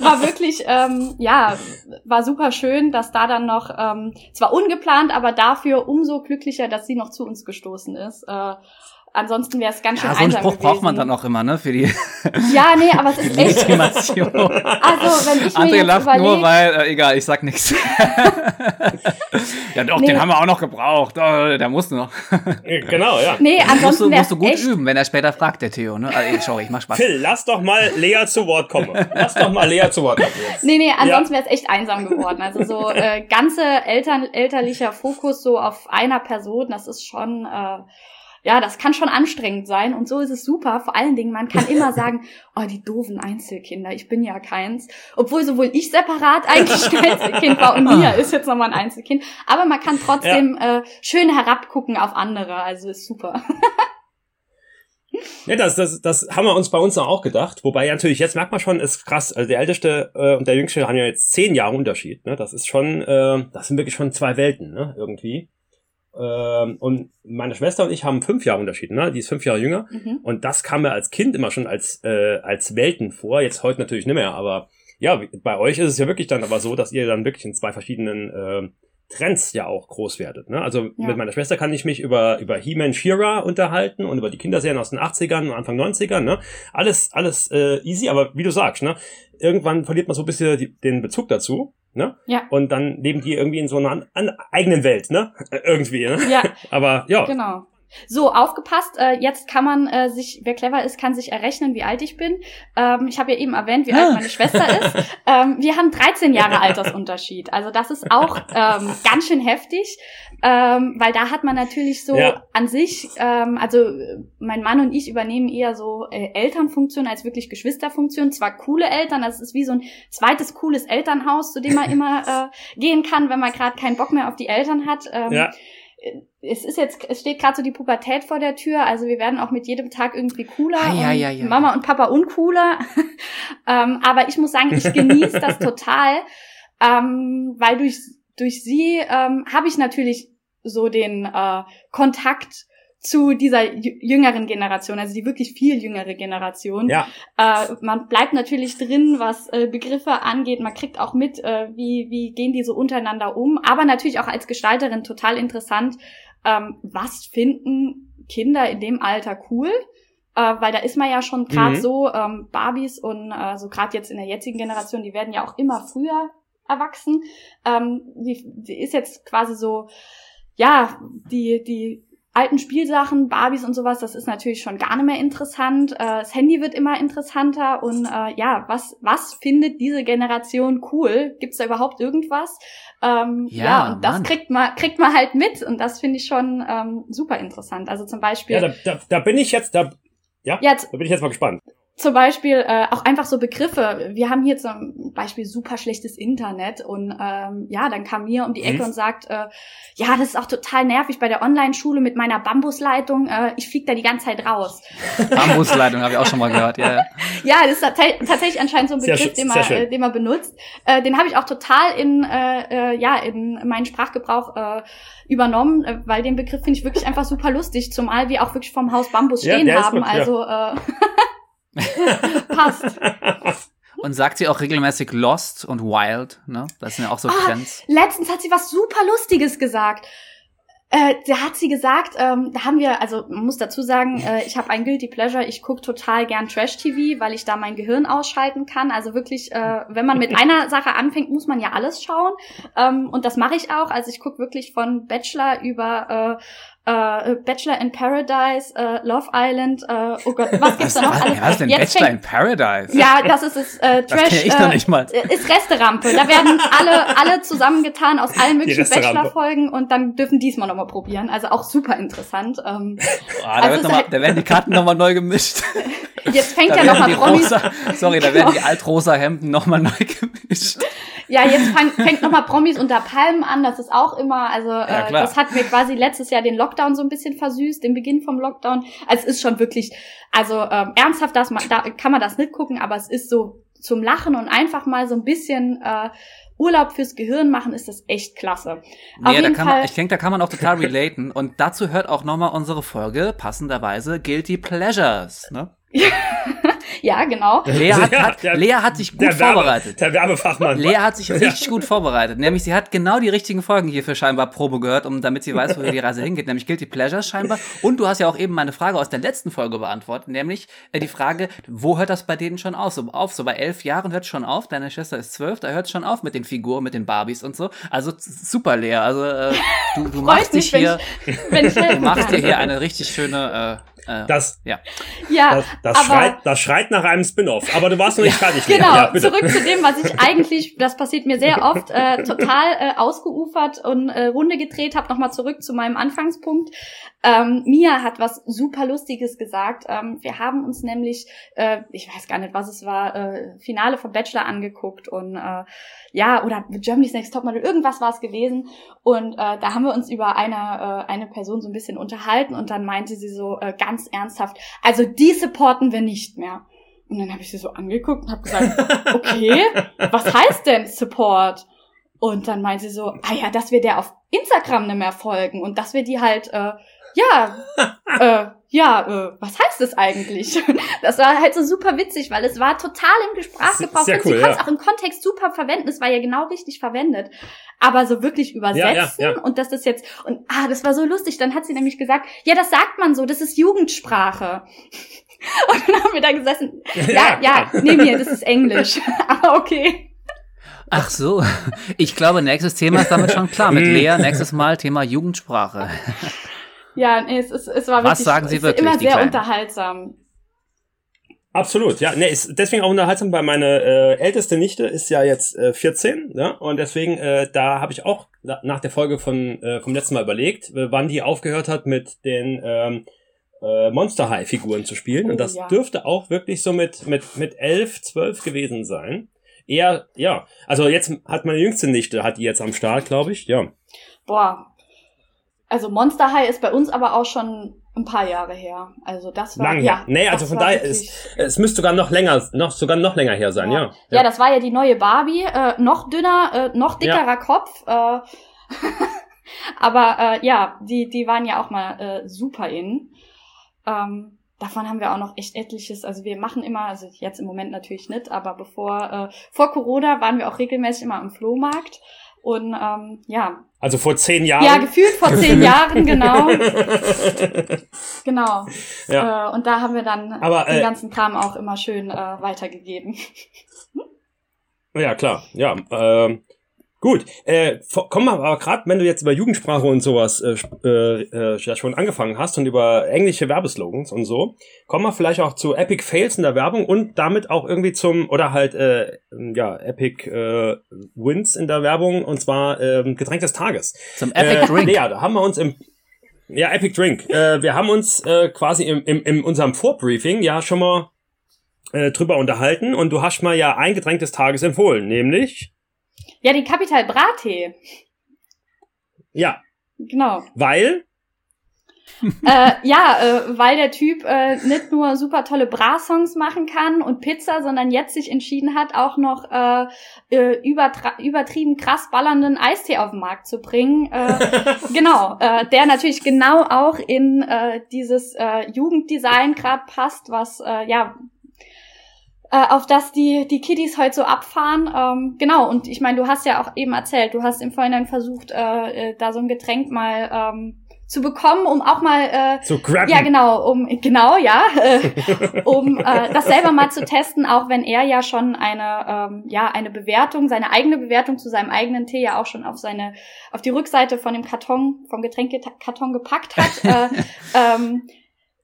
Speaker 3: war wirklich, ähm, ja, war super schön, dass da dann noch, ähm, zwar ungeplant, aber dafür umso glücklicher, dass sie noch zu uns gestoßen ist. Äh, ansonsten wäre es ganz schön
Speaker 2: Ja, so einen
Speaker 3: einsam
Speaker 2: Spruch
Speaker 3: gewesen.
Speaker 2: braucht man dann auch immer, ne? Für die
Speaker 3: Ja, nee, aber es ist echt.
Speaker 2: Legitimation.
Speaker 3: Also wenn ich mir
Speaker 2: André
Speaker 3: jetzt
Speaker 2: lacht nur, weil, äh, egal, ich sag nichts. ja doch,
Speaker 3: Nee.
Speaker 2: den haben wir auch noch gebraucht. Oh, der muss noch.
Speaker 1: Genau, ja.
Speaker 3: nee,
Speaker 2: musst,
Speaker 3: ansonsten
Speaker 2: du,
Speaker 3: wäre
Speaker 2: musst du gut
Speaker 3: echt
Speaker 2: üben, wenn er später fragt, der Theo. Ne? Also, sorry, ich mach Spaß.
Speaker 1: Phil, lass doch mal Lea zu Wort kommen. Lass doch mal Lea zu Wort kommen jetzt.
Speaker 3: Nee, nee, ansonsten wäre es echt einsam geworden. Also so äh, ganze Eltern, elterlicher Fokus so auf einer Person, das ist schon, äh, ja, das kann schon anstrengend sein. Und so ist es super. Vor allen Dingen, man kann immer sagen, oh, die doofen Einzelkinder, ich bin ja keins. Obwohl sowohl ich separat eigentlich ein Einzelkind war und Mia ist jetzt nochmal ein Einzelkind. Aber man kann trotzdem äh, schön herabgucken auf andere. Also ist super.
Speaker 1: Ja, das, das, das haben wir uns bei uns auch gedacht. Wobei ja natürlich, jetzt merkt man schon, ist krass. Also der Älteste äh, und der Jüngste haben ja jetzt zehn Jahre Unterschied. Ne? Das ist schon, äh, das sind wirklich schon zwei Welten, ne? Irgendwie. Ähm, und meine Schwester und ich haben fünf Jahre Unterschied, ne? Die ist fünf Jahre jünger.
Speaker 3: Mhm.
Speaker 1: Und das kam mir als Kind immer schon als, äh, als Welten vor. Jetzt heute natürlich nicht mehr, aber ja, bei euch ist es ja wirklich dann aber so, dass ihr dann wirklich in zwei verschiedenen äh, Trends ja auch groß werdet. Ne? Also
Speaker 3: Ja.
Speaker 1: mit meiner Schwester kann ich mich über, über He-Man She-Ra unterhalten und über die Kinderserien aus den 80ern und Anfang 90ern. Ne? Alles, alles äh, easy, aber wie du sagst, ne? irgendwann verliert man so ein bisschen die, den Bezug dazu. Ne?
Speaker 3: Ja.
Speaker 1: Und dann leben die irgendwie in so einer an, an eigenen Welt, ne? Irgendwie, ne?
Speaker 3: Ja,
Speaker 1: Aber ja,
Speaker 3: Genau. So, aufgepasst, äh, jetzt kann man äh, sich, wer clever ist, kann sich errechnen, wie alt ich bin. Ähm, ich habe ja eben erwähnt, wie alt meine Schwester ist. Ähm, wir haben 13 Jahre Altersunterschied. Also das ist auch ähm, ganz schön heftig, ähm, weil da hat man natürlich so
Speaker 1: Ja.
Speaker 3: an sich, ähm, also mein Mann und ich übernehmen eher so äh, Elternfunktionen als wirklich Geschwisterfunktionen. Zwar coole Eltern, das ist wie so ein zweites cooles Elternhaus, zu dem man immer äh, gehen kann, wenn man gerade keinen Bock mehr auf die Eltern hat. Ähm,
Speaker 1: ja,
Speaker 3: es ist jetzt, es steht gerade so die Pubertät vor der Tür, also wir werden auch mit jedem Tag irgendwie cooler und
Speaker 2: ei, ei, ei.
Speaker 3: Mama und Papa uncooler. ähm, aber ich muss sagen, ich genieße das total, ähm, weil durch, durch sie ähm, habe ich natürlich so den äh, Kontakt zu dieser jü- jüngeren Generation, also die wirklich viel jüngere Generation.
Speaker 1: ja.
Speaker 3: Äh, man bleibt natürlich drin, was äh, Begriffe angeht. Man kriegt auch mit, äh, wie, wie gehen die so untereinander um. Aber natürlich auch als Gestalterin total interessant, ähm, was finden Kinder in dem Alter cool? Äh, weil da ist man ja schon gerade
Speaker 1: Mhm.
Speaker 3: so, ähm, Barbies und äh, so gerade jetzt in der jetzigen Generation, die werden ja auch immer früher erwachsen. Ähm, die, die ist jetzt quasi so, ja, die, die alten Spielsachen, Barbies und sowas, das ist natürlich schon gar nicht mehr interessant. Äh, das Handy wird immer interessanter und äh, ja, was, was findet diese Generation cool? Gibt's da überhaupt irgendwas? Ähm,
Speaker 2: Ja,
Speaker 3: ja, und das
Speaker 2: Mann.
Speaker 3: kriegt man, kriegt man halt mit und das finde ich schon ähm, super interessant. Also zum Beispiel,
Speaker 1: Ja, da, da, da bin ich jetzt, da, ja,
Speaker 3: ja,
Speaker 1: da bin ich jetzt mal gespannt.
Speaker 3: Zum Beispiel äh, auch einfach so Begriffe. Wir haben hier zum Beispiel super schlechtes Internet und ähm, ja, dann kam mir um die Ecke
Speaker 1: Mhm.
Speaker 3: und sagt, äh, ja, das ist auch total nervig bei der Online-Schule mit meiner Bambusleitung. Äh, ich flieg da die ganze Zeit raus.
Speaker 2: Bambusleitung habe ich auch schon mal gehört. Ja, ja.
Speaker 3: Ja, das ist tatsächlich anscheinend so ein Begriff, den man, äh, den man benutzt. Äh, den habe ich auch total in, äh, äh, ja, in meinen Sprachgebrauch äh, übernommen, äh, weil den Begriff finde ich wirklich einfach super lustig, zumal wir auch wirklich vom Haus Bambus
Speaker 1: Ja,
Speaker 3: stehen
Speaker 1: ist
Speaker 3: haben.
Speaker 1: gut, ja.
Speaker 3: also äh, passt.
Speaker 2: Und sagt sie auch regelmäßig Lost und Wild, ne? Das sind ja auch so
Speaker 3: Ah,
Speaker 2: Trends.
Speaker 3: Letztens hat sie was super Lustiges gesagt. Äh, da hat sie gesagt, ähm, da haben wir, also man muss dazu sagen, äh, ich habe ein Guilty Pleasure, ich gucke total gern Trash-TV, weil ich da mein Gehirn ausschalten kann. Also wirklich, äh, wenn man mit einer Sache anfängt, muss man ja alles schauen. Ähm, und das mache ich auch. Also ich gucke wirklich von Bachelor über äh, Bachelor in Paradise, äh, Love Island, äh, oh Gott, was gibt's da noch
Speaker 2: was,
Speaker 3: alles?
Speaker 2: was ist denn
Speaker 3: Jetzt
Speaker 2: Bachelor
Speaker 3: fängt-
Speaker 2: in Paradise?
Speaker 3: ja, das ist es, äh,
Speaker 2: das
Speaker 3: Trash.
Speaker 2: kenne ich
Speaker 3: äh,
Speaker 2: noch nicht mal.
Speaker 3: ist Resterampe. Da werden alle, alle zusammengetan aus allen möglichen. Bachelor-Folgen und dann dürfen diesmal nochmal probieren. Also auch super interessant. Ähm,
Speaker 2: Ah, da,
Speaker 3: also
Speaker 2: wird noch mal,
Speaker 3: halt-
Speaker 2: da werden die Karten nochmal neu gemischt.
Speaker 3: jetzt fängt
Speaker 2: Da
Speaker 3: ja nochmal
Speaker 2: die
Speaker 3: Promis.
Speaker 2: rosa, sorry, da werden die altrosa Hemden nochmal neu gemischt.
Speaker 3: Ja, jetzt fang, fängt nochmal Promis unter Palmen an. Das ist auch immer, also äh,
Speaker 2: klar.
Speaker 3: das hat mir quasi letztes Jahr den Lockdown so ein bisschen versüßt, den Beginn vom Lockdown. Also es ist schon wirklich, also ähm, ernsthaft, das, man, da kann man das nicht gucken, aber es ist so zum Lachen und einfach mal so ein bisschen äh, Urlaub fürs Gehirn machen, ist das echt klasse. Auf
Speaker 2: Nee, da
Speaker 3: jeden
Speaker 2: kann
Speaker 3: Fall.
Speaker 2: man, ich denke, da kann man auch total relaten. Und dazu hört auch nochmal unsere Folge, passenderweise, Guilty Pleasures. Ne?
Speaker 3: ja, genau.
Speaker 2: Lea, hat,
Speaker 1: Ja,
Speaker 2: hat,
Speaker 1: der-
Speaker 2: Lea hat sich gut
Speaker 1: der Werbe-
Speaker 2: vorbereitet.
Speaker 1: Der Werbefachmann.
Speaker 2: Lea hat sich richtig gut vorbereitet. Nämlich, sie hat genau die richtigen Folgen hierfür scheinbar Probe gehört, um damit sie weiß, wo die Reise hingeht. Nämlich Guilty Pleasures scheinbar. Und du hast ja auch eben meine Frage aus der letzten Folge beantwortet, nämlich äh, die Frage, wo hört das bei denen schon auf? So, auf? so bei elf Jahren hört schon auf. Deine Schwester ist zwölf, da hört es schon auf mit den Figuren, mit den Barbies und so. Also super, Lea. Also äh, du, du machst dich
Speaker 3: mich, wenn
Speaker 2: hier,
Speaker 3: ich, wenn ich
Speaker 2: du machst dir hier eine richtig schöne. Äh, äh,
Speaker 1: Das,
Speaker 2: ja.
Speaker 3: Ja,
Speaker 1: das, das,
Speaker 3: aber
Speaker 1: schreit, das schreit nach einem Spin-off. Aber du warst noch nicht fertig.
Speaker 3: Genau,
Speaker 1: Ja,
Speaker 3: zurück zu dem, was ich eigentlich, das passiert mir sehr oft, äh, total äh, ausgeufert und äh, Runde gedreht habe. Nochmal zurück zu meinem Anfangspunkt. Ähm, Mia hat was super Lustiges gesagt. Ähm, wir haben uns nämlich, äh, ich weiß gar nicht, was es war, äh, Finale von Bachelor angeguckt und äh, ja, oder Germany's Next Topmodel, irgendwas war es gewesen. Und äh, da haben wir uns über eine, äh, eine Person so ein bisschen unterhalten und dann meinte sie so äh, ganz ernsthaft, also die supporten wir nicht mehr. Und dann habe ich sie so angeguckt und habe gesagt, okay, was heißt denn Support? Und dann meint sie so, ah ja, dass wir der auf Instagram nicht mehr folgen und dass wir die halt, äh, ja, äh, ja, äh, was heißt das eigentlich? Das war halt so super witzig, weil es war total im Sprachgebrauch.
Speaker 1: Sehr
Speaker 3: und
Speaker 1: cool,
Speaker 3: sie kann es
Speaker 1: ja.
Speaker 3: auch im Kontext super verwenden. Es war ja genau richtig verwendet. Aber so wirklich übersetzen
Speaker 1: Ja, ja, ja.
Speaker 3: und dass das jetzt, und ah, das war so lustig. Dann hat sie nämlich gesagt, ja, das sagt man so, das ist Jugendsprache. Und dann haben wir da gesessen, ja, ja, nee, mir, das ist Englisch. Aber okay.
Speaker 2: Ach so. Ich glaube, nächstes Thema ist damit schon klar. Mit Lea, nächstes Mal Thema Jugendsprache.
Speaker 3: Ja, nee, es, ist, es war
Speaker 2: Was
Speaker 3: wirklich
Speaker 2: sagen Sie wirklich,
Speaker 3: immer sehr
Speaker 2: Kleinen?
Speaker 3: unterhaltsam.
Speaker 1: Absolut, ja. Nee, ist deswegen auch unterhaltsam, weil meine äh, älteste Nichte ist ja jetzt äh, 14, ja, und deswegen, äh, da habe ich auch na, nach der Folge von äh, vom letzten Mal überlegt, wann die aufgehört hat, mit den ähm, äh, Monster High Figuren zu spielen.
Speaker 3: Oh,
Speaker 1: und das
Speaker 3: ja.
Speaker 1: dürfte auch wirklich so mit mit mit elf, zwölf gewesen sein. Eher, ja. Also jetzt hat meine jüngste Nichte, hat die jetzt am Start, glaube ich, ja.
Speaker 3: Boah. Also Monster High ist bei uns aber auch schon ein paar Jahre her. Also das war
Speaker 1: Lang her.
Speaker 3: ja.
Speaker 1: Nee, also von daher ist, es müsste sogar noch länger, noch sogar noch länger her sein, ja.
Speaker 3: Ja, das war ja die neue Barbie, äh, noch dünner, äh, noch dickerer Kopf. Äh, aber äh, ja, die, die waren ja auch mal äh, super in. Ähm, davon haben wir auch noch echt etliches. Also wir machen immer, also jetzt im Moment natürlich nicht, aber bevor äh, vor Corona waren wir auch regelmäßig immer am Flohmarkt. Und ähm, ja,
Speaker 1: Also vor zehn Jahren.
Speaker 3: ja, gefühlt vor zehn Jahren, genau. Genau.
Speaker 1: Ja.
Speaker 3: Äh, und da haben wir dann
Speaker 1: Aber,
Speaker 3: den
Speaker 1: äh,
Speaker 3: ganzen Kram auch immer schön äh, weitergegeben.
Speaker 1: Ja, klar. Ja, ähm, gut. Äh, komm mal, aber gerade wenn du jetzt über Jugendsprache und sowas äh, äh, äh, ja schon angefangen hast und über englische Werbeslogans und so, komm mal vielleicht auch zu Epic Fails in der Werbung und damit auch irgendwie zum, oder halt, äh, ja, Epic äh, Wins in der Werbung und zwar ähm, Getränk des Tages.
Speaker 2: Zum Epic
Speaker 1: äh,
Speaker 2: Drink.
Speaker 1: Ja, da haben wir uns im ja, Epic Drink. Äh, wir haben uns äh, quasi im, im, in unserem Vorbriefing ja schon mal äh, drüber unterhalten und du hast mal ja ein Getränk des Tages empfohlen, nämlich
Speaker 3: Ja, die Capital Brattee.
Speaker 1: ja,
Speaker 3: Genau.
Speaker 1: weil
Speaker 3: äh, ja, äh, weil der Typ äh, nicht nur super tolle Bra-Songs machen kann und Pizza, sondern jetzt sich entschieden hat, auch noch äh, äh, übertrieben krass ballernden Eistee auf den Markt zu bringen. Äh, genau, äh, der natürlich genau auch in dieses Jugenddesign gerade passt, was ja äh, auf das die die Kiddies heute so abfahren. Ähm, genau, und ich meine, du hast ja auch eben erzählt, du hast im Vorhinein versucht, äh, äh, da so ein Getränk mal ähm, zu bekommen, um auch mal äh,
Speaker 1: so grabben.
Speaker 3: ja, genau, um genau, ja, äh, um äh, das selber mal zu testen, auch wenn er ja schon eine ähm, ja eine Bewertung, seine eigene Bewertung zu seinem eigenen Tee ja auch schon auf seine auf die Rückseite von dem Karton vom Getränkekarton gepackt hat. äh, ähm,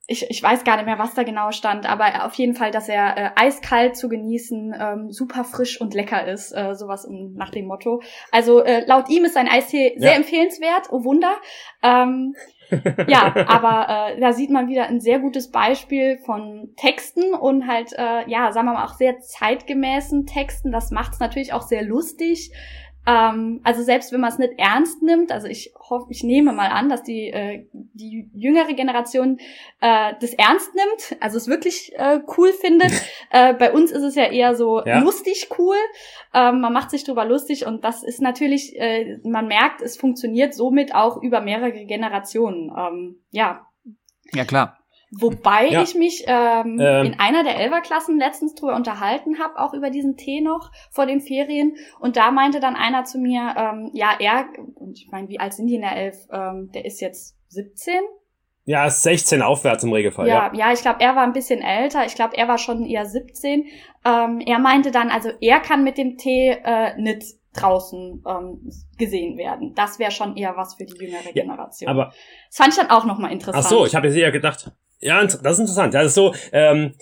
Speaker 3: ich, ich weiß gar nicht mehr, was da genau stand, aber auf jeden Fall, dass er äh, eiskalt zu genießen, ähm, super frisch und lecker ist, äh, sowas um, nach dem Motto. Also äh, laut ihm ist sein Eistee sehr
Speaker 1: Ja.
Speaker 3: empfehlenswert, oh Wunder. Ähm, ja, aber äh, da sieht man wieder ein sehr gutes Beispiel von Texten und halt, äh, ja, sagen wir mal, auch sehr zeitgemäßen Texten. Das macht es natürlich auch sehr lustig. Ähm, also selbst wenn man es nicht ernst nimmt, also ich hoffe, ich nehme mal an, dass die, äh, die jüngere Generation äh, das ernst nimmt, also es wirklich äh, cool findet. äh, bei uns ist es ja eher so
Speaker 1: Ja.
Speaker 3: lustig cool. Ähm, man macht sich drüber lustig und das ist natürlich, äh, man merkt, es funktioniert somit auch über mehrere Generationen. Ähm, ja,
Speaker 2: Ja, klar.
Speaker 3: Wobei
Speaker 1: Ja.
Speaker 3: ich mich ähm,
Speaker 1: Ähm.
Speaker 3: in einer der Elferklassen letztens drüber unterhalten habe, auch über diesen Tee noch vor den Ferien. Und da meinte dann einer zu mir, ähm, ja, er, und ich meine, wie alt sind die in der Elf? Ähm, der ist jetzt 17?
Speaker 1: Ja, ist 16 aufwärts im Regelfall, ja.
Speaker 3: Ja, ja, ich glaube, er war ein bisschen älter. Ich glaube, er war schon eher 17. Ähm, er meinte dann, also er kann mit dem Tee äh, nicht draußen ähm, gesehen werden. Das wäre schon eher was für die jüngere
Speaker 1: Ja,
Speaker 3: Generation.
Speaker 1: Aber
Speaker 3: das fand ich dann auch nochmal interessant.
Speaker 1: Ach so, ich habe jetzt eher gedacht. Ja, das ist interessant. Das ist so, ähm,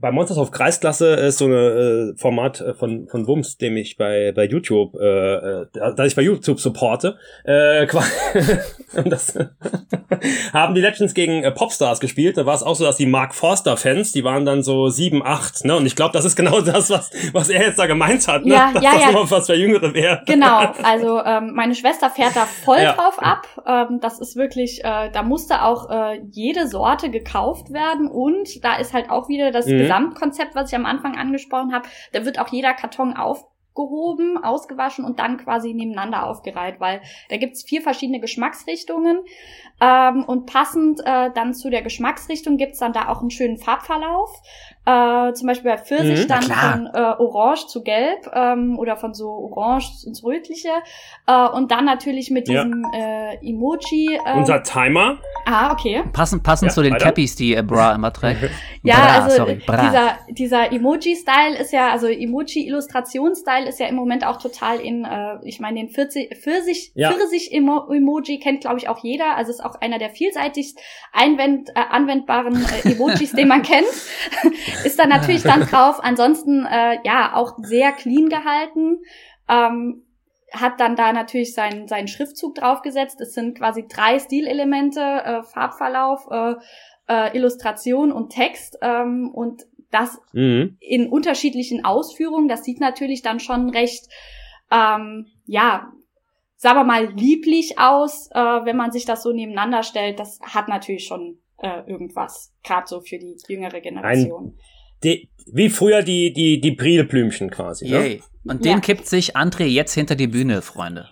Speaker 1: bei Monsters of Kreisklasse ist so ein äh, Format äh, von von Wums, dem ich bei bei YouTube, äh, äh, da da ich bei YouTube supporte, äh, das haben die Legends gegen äh, Popstars gespielt. Da war es auch so, dass die Mark Forster Fans, die waren dann so sieben, acht, ne? Und ich glaube, das ist genau das, was was er jetzt da gemeint hat, ne?
Speaker 3: Ja,
Speaker 1: dass
Speaker 3: ja,
Speaker 1: das
Speaker 3: ja.
Speaker 1: nochmal was für Jüngere wäre.
Speaker 3: Genau, also ähm, meine Schwester fährt da voll
Speaker 1: Ja.
Speaker 3: drauf ab. Ähm, das ist wirklich, äh, da musste auch äh, jede Sorte gekauft werden und da ist halt auch wieder das
Speaker 1: Mhm.
Speaker 3: Gesamtkonzept, was ich am Anfang angesprochen habe. Da wird auch jeder Karton auf abgehoben, ausgewaschen und dann quasi nebeneinander aufgereiht, weil da gibt's vier verschiedene Geschmacksrichtungen. Ähm, und passend äh, dann zu der Geschmacksrichtung gibt's dann da auch einen schönen Farbverlauf. Äh, zum Beispiel bei Pfirsich
Speaker 1: Mhm,
Speaker 3: dann von äh, Orange zu Gelb ähm, oder von so Orange ins Rötliche. Äh, und dann natürlich mit
Speaker 1: Ja.
Speaker 3: diesem äh, Emoji. ähm,
Speaker 1: Unser Timer.
Speaker 3: ah, okay.
Speaker 2: Passend, passend
Speaker 1: Ja,
Speaker 2: zu den
Speaker 1: weiter.
Speaker 2: Cappies, die äh, Bra immer trägt.
Speaker 3: Ja,
Speaker 2: Bra,
Speaker 3: also
Speaker 2: sorry, Bra.
Speaker 3: dieser, dieser Emoji-Style ist ja, also Emoji-Illustrationsstyle ist ja im Moment auch total in, äh, ich meine, den 40, Pfirsich,
Speaker 1: Ja.
Speaker 3: Pfirsich-Emoji kennt, glaube ich, auch jeder. Also ist auch einer der vielseitigst einwend, äh, anwendbaren äh, Emojis, den man kennt. Ist da natürlich dann drauf. Ansonsten, äh, ja, auch sehr clean gehalten. Ähm, hat dann da natürlich seinen, seinen Schriftzug draufgesetzt. Es sind quasi drei Stilelemente, äh, Farbverlauf, äh, äh, Illustration und Text ähm, und das
Speaker 1: Mhm.
Speaker 3: in unterschiedlichen Ausführungen. Das sieht natürlich dann schon recht, ähm, ja, sagen wir mal, lieblich aus, äh, wenn man sich das so nebeneinander stellt. Das hat natürlich schon äh, irgendwas, gerade so für die jüngere Generation.
Speaker 1: Die, wie früher die, die, die Brilblümchen quasi. Ne?
Speaker 2: Yay. Und
Speaker 3: Ja.
Speaker 2: den kippt sich André jetzt hinter die Bühne, Freunde.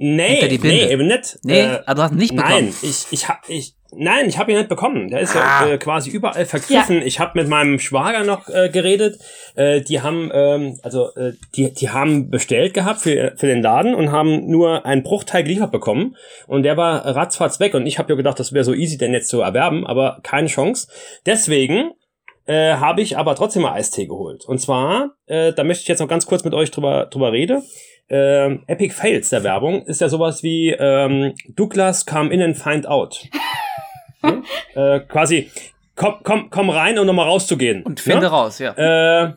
Speaker 1: Nee,
Speaker 2: Hinter die Binde.
Speaker 1: nee, eben nicht.
Speaker 2: Nee,
Speaker 1: Äh,
Speaker 2: aber du hast ihn nicht bekommen.
Speaker 1: Nein, ich, ich hab, ich, nein, ich habe ihn nicht bekommen. Der ist
Speaker 2: Ah.
Speaker 1: ja äh, quasi überall vergriffen. Ich habe mit meinem Schwager noch äh, geredet. Äh, die haben, ähm, also äh, die, die haben bestellt gehabt für, für den Laden und haben nur einen Bruchteil geliefert bekommen. Und der war ratzfatz weg. Und ich habe ja gedacht, das wäre so easy, den jetzt zu erwerben, aber keine Chance. Deswegen äh, habe ich aber trotzdem mal Eistee geholt. Und zwar, äh, da möchte ich jetzt noch ganz kurz mit euch drüber, drüber reden. Ähm, Epic Fails der Werbung ist ja sowas wie ähm, Douglas come in and find out. ne? äh, quasi komm, komm, komm rein, um nochmal rauszugehen.
Speaker 2: Und finde
Speaker 1: ne?
Speaker 2: raus, ja.
Speaker 1: Äh,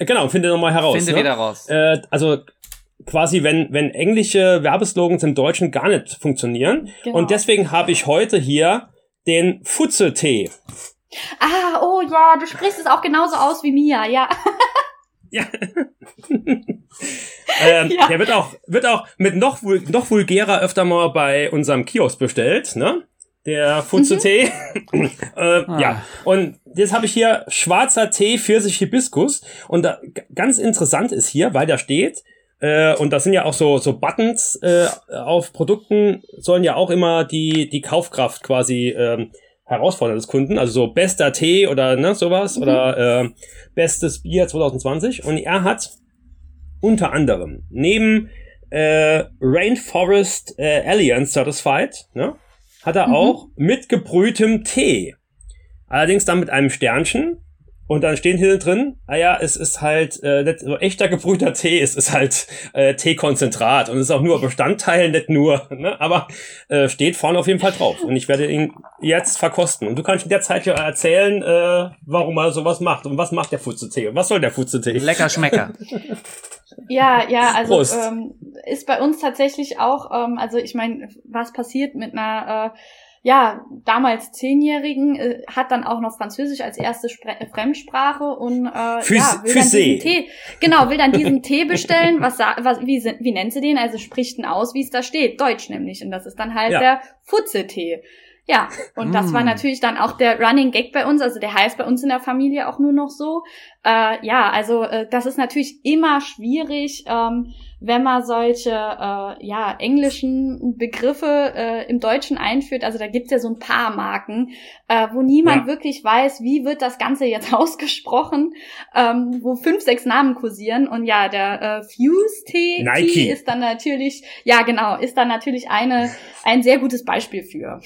Speaker 1: genau, finde nochmal heraus.
Speaker 2: finde
Speaker 1: ne?
Speaker 2: wieder raus.
Speaker 1: Äh, also quasi, wenn, wenn englische Werbeslogans im Deutschen gar nicht funktionieren.
Speaker 3: Genau.
Speaker 1: Und deswegen habe ich heute hier den Futze-Tee.
Speaker 3: Ah, oh ja, du sprichst es auch genauso aus wie Mia, ja.
Speaker 1: Ja. ähm,
Speaker 3: Ja.
Speaker 1: Der wird auch, wird auch mit noch, vul- noch vulgärer öfter mal bei unserem Kiosk bestellt, ne? Der Futze-Tee. äh,
Speaker 2: Ah.
Speaker 1: Ja. Und jetzt habe ich hier schwarzer Tee, Pfirsich, Hibiskus. Und da, ganz interessant ist hier, weil da steht, äh, und das sind ja auch so, so Buttons äh, auf Produkten, sollen ja auch immer die, die Kaufkraft quasi ähm, herausfordern des Kunden. Also so bester Tee oder ne, sowas.
Speaker 3: Mhm.
Speaker 1: Oder äh, bestes Bier 2020. Und er hat unter anderem neben äh, Rainforest äh, Alliance Satisfied, ne, hat er
Speaker 3: Mhm.
Speaker 1: auch mit gebrühtem Tee. Allerdings dann mit einem Sternchen. Und dann stehen hier drin, ah ja, es ist halt äh, nicht so echter gebrühter Tee, es ist halt äh, Teekonzentrat und es ist auch nur Bestandteil, nicht nur, ne? aber äh, steht vorne auf jeden Fall drauf. Und ich werde ihn jetzt verkosten. Und du kannst in der Zeit ja erzählen, äh, warum er sowas macht und was macht der Futze-Tee und was soll der Futze-Tee?
Speaker 2: Lecker Schmecker.
Speaker 3: Ja, ja, also
Speaker 1: Prost.
Speaker 3: ähm, ist bei uns tatsächlich auch, ähm, also ich meine, was passiert mit einer, äh, ja, damals Zehnjährigen, äh, hat dann auch noch Französisch als erste Spre äh, Fremdsprache und äh,
Speaker 1: Für-
Speaker 3: ja, will dann diesen Tee, genau, will dann diesen Tee bestellen, was, was wie, wie nennt sie den? Also spricht ihn aus, wie es da steht, Deutsch nämlich, und das ist dann halt
Speaker 1: Ja.
Speaker 3: der Futze-Tee. Ja, und das war
Speaker 2: Mm.
Speaker 3: natürlich dann auch der Running Gag bei uns, also der heißt bei uns in der Familie auch nur noch so. Äh, ja, also äh, das ist natürlich immer schwierig, ähm, wenn man solche äh, ja englischen Begriffe äh, im Deutschen einführt. Also da gibt's ja so ein paar Marken, äh, wo niemand
Speaker 1: Ja.
Speaker 3: wirklich weiß, wie wird das Ganze jetzt ausgesprochen, ähm, wo fünf, sechs Namen kursieren. Und ja, der äh, Fuse-Tee ist dann natürlich, ja genau, ist dann natürlich eine ein sehr gutes Beispiel für.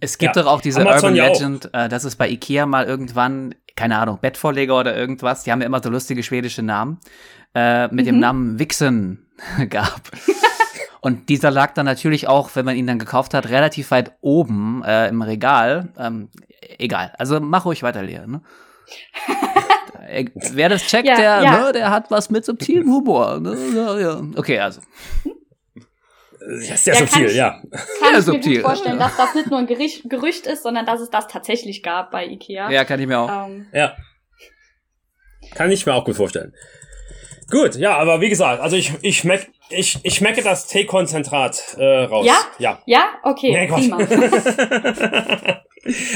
Speaker 2: Es gibt
Speaker 1: Ja.
Speaker 2: doch auch diese
Speaker 1: Amazon
Speaker 2: Urban
Speaker 1: ja.
Speaker 2: Legend, äh, dass es bei Ikea mal irgendwann, keine Ahnung, Bettvorleger oder irgendwas, die haben ja immer so lustige schwedische Namen, äh, mit dem
Speaker 3: Mhm.
Speaker 2: Namen Vixen gab. Und dieser lag dann natürlich auch, wenn man ihn dann gekauft hat, relativ weit oben äh, im Regal. Ähm, egal. Also mach ruhig weiter, Lea. Ne? Äh, Wer das checkt,
Speaker 3: Ja,
Speaker 2: der,
Speaker 3: ja.
Speaker 2: Ne, der hat was mit subtilem Humor. Ne? Ja, ja. Okay, also.
Speaker 1: Ja, sehr
Speaker 3: Ja,
Speaker 1: subtil,
Speaker 3: kann ich-
Speaker 1: ja.
Speaker 3: Kann ich mir gut vorstellen, dass das nicht nur ein Gerücht, Gerücht ist, sondern dass es das tatsächlich gab bei Ikea.
Speaker 2: Ja, kann ich mir auch.
Speaker 3: Ähm,
Speaker 1: Ja. Kann ich mir auch gut vorstellen. Gut, ja, aber wie gesagt, also ich, ich schmeck, ich, ich schmecke das Teekonzentrat äh, raus.
Speaker 3: Ja?
Speaker 1: Ja.
Speaker 3: ja, okay, prima.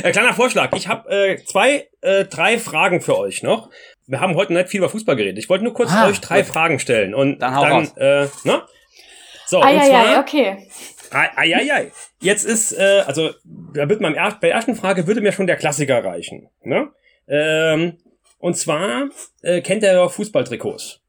Speaker 1: äh, kleiner Vorschlag. Ich habe äh, zwei, äh, drei Fragen für euch noch. wir haben heute nicht viel über Fußball geredet. Ich wollte nur kurz
Speaker 2: Ah,
Speaker 1: euch drei
Speaker 2: gut.
Speaker 1: Fragen stellen und
Speaker 2: Dann hau
Speaker 1: dann,
Speaker 2: raus.
Speaker 1: äh, ne? So, und
Speaker 3: Eieiei,
Speaker 1: zwar,
Speaker 3: okay.
Speaker 1: Eieiei. Jetzt ist, äh, also, da wird man, bei der ersten Frage würde mir schon der Klassiker reichen. Ne? Ähm, und zwar äh, kennt ihr ja Fußballtrikots.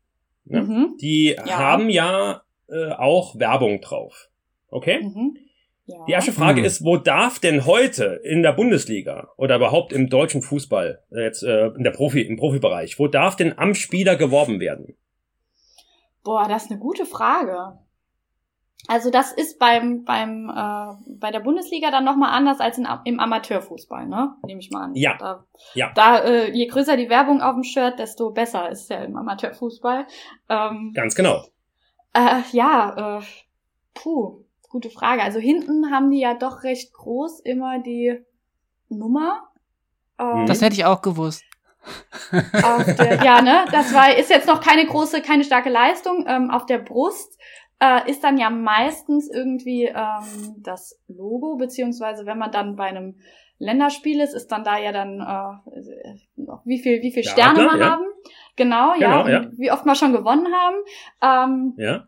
Speaker 1: Ne?
Speaker 3: Mhm.
Speaker 1: Die
Speaker 3: Ja.
Speaker 1: haben ja äh, auch Werbung drauf. Okay?
Speaker 3: Mhm. Ja.
Speaker 1: Die erste Frage
Speaker 2: Hm.
Speaker 1: ist, wo darf denn heute in der Bundesliga oder überhaupt im deutschen Fußball, äh, jetzt äh, in der Profi, im Profibereich, wo darf denn am Spieler geworben werden?
Speaker 3: Boah, das ist eine gute Frage. Also das ist beim beim äh, bei der Bundesliga dann noch mal anders als in, im Amateurfußball, ne? Nehme ich mal an.
Speaker 1: Ja.
Speaker 3: Da,
Speaker 1: Ja.
Speaker 3: Da äh, je größer die Werbung auf dem Shirt, desto besser ist ja im Amateurfußball. Ähm,
Speaker 1: Ganz genau.
Speaker 3: äh, ja, äh, puh, gute Frage. Also hinten haben die ja doch recht groß immer die Nummer. Ähm.
Speaker 2: Das hätte ich auch gewusst.
Speaker 3: auf der, ja, ne, das war, ist jetzt noch keine große, keine starke Leistung. Ähm, auf der Brust äh, ist dann ja meistens irgendwie ähm, das Logo, beziehungsweise wenn man dann bei einem Länderspiel ist, ist dann da ja dann, äh, wie viel, wie viel
Speaker 1: Der
Speaker 3: Sterne wir
Speaker 1: ja.
Speaker 3: haben. Genau, ja,
Speaker 1: Genau, ja.
Speaker 3: und wie oft wir schon gewonnen haben. Ähm,
Speaker 1: Ja.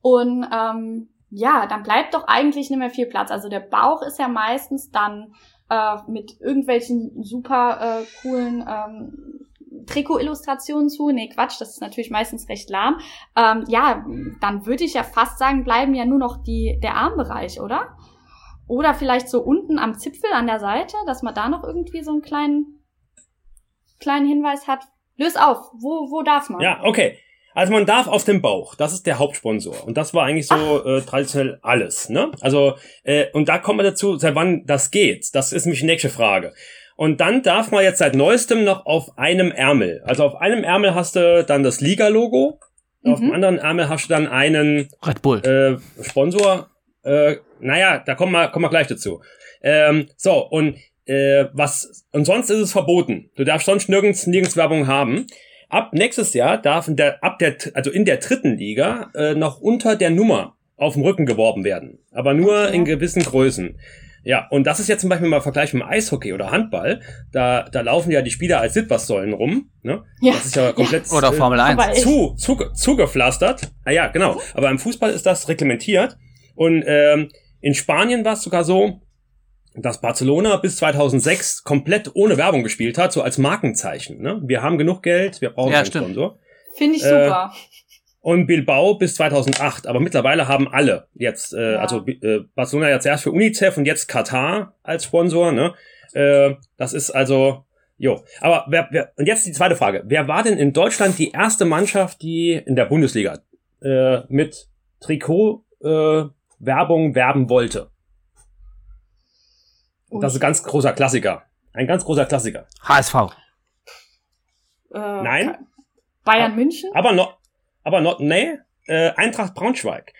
Speaker 3: und ähm, ja, dann bleibt doch eigentlich nicht mehr viel Platz. Also der Bauch ist ja meistens dann äh, mit irgendwelchen super äh, coolen ähm, Trikot-Illustrationen zu. Nee, Quatsch, das ist natürlich meistens recht lahm. Ähm, ja, dann würde ich ja fast sagen, bleiben ja nur noch die, der Armbereich, oder? Oder vielleicht so unten am Zipfel an der Seite, dass man da noch irgendwie so einen kleinen, kleinen Hinweis hat. Löst auf, wo, wo darf man?
Speaker 1: Ja, okay. Also man darf auf dem Bauch, das ist der Hauptsponsor. Und das war eigentlich so äh, traditionell alles. Ne? Also, äh, und da kommen wir dazu, seit wann das geht. Das ist nämlich die nächste Frage. Und dann darf man jetzt seit neuestem noch auf einem Ärmel. Also auf einem Ärmel hast du dann das Liga-Logo, auf dem
Speaker 3: Mhm.
Speaker 1: anderen Ärmel hast du dann einen
Speaker 2: Red Bull.
Speaker 1: äh, Sponsor. Äh, naja, da kommen wir, kommen wir gleich dazu. Ähm, so, und äh, was und sonst ist es verboten. Du darfst sonst nirgends, nirgends Werbung haben. Ab nächstes Jahr darf in der, ab der, also in der dritten Liga äh, noch unter der Nummer auf dem Rücken geworben werden. Aber nur
Speaker 3: Okay.
Speaker 1: in gewissen Größen. Ja, und das ist jetzt zum Beispiel mal Vergleich mit dem Eishockey oder Handball. Da, da laufen ja die Spieler als Litfaßsäulen rum. Ne?
Speaker 3: Ja.
Speaker 1: Das ist ja komplett
Speaker 2: Oder
Speaker 1: äh,
Speaker 2: Formel 1.
Speaker 3: aber-
Speaker 1: zu, zu, zugepflastert. Ah ja, genau. Aber im Fußball ist das reglementiert. Und ähm, in Spanien war es sogar so, dass Barcelona bis 2006 komplett ohne Werbung gespielt hat, so als Markenzeichen. Ne? Wir haben genug Geld, wir brauchen
Speaker 2: Ja,
Speaker 1: keinen
Speaker 2: stimmt.
Speaker 1: Sponsor.
Speaker 3: Finde ich
Speaker 1: Äh,
Speaker 3: super.
Speaker 1: Und Bilbao bis 2008. Aber mittlerweile haben alle jetzt, äh,
Speaker 3: Ja.
Speaker 1: also äh, Barcelona jetzt erst für UNICEF und jetzt Katar als Sponsor. Ne? Äh, das ist also, jo. Aber wer, wer, und jetzt die zweite Frage. Wer war denn in Deutschland die erste Mannschaft, die in der Bundesliga äh, mit Trikot äh, Werbung werben wollte? Das ist ein ganz großer Klassiker. Ein ganz großer Klassiker.
Speaker 2: HSV.
Speaker 3: Äh,
Speaker 1: Nein.
Speaker 3: Bayern München?
Speaker 1: Aber noch, aber noch, nee, äh, Eintracht Braunschweig.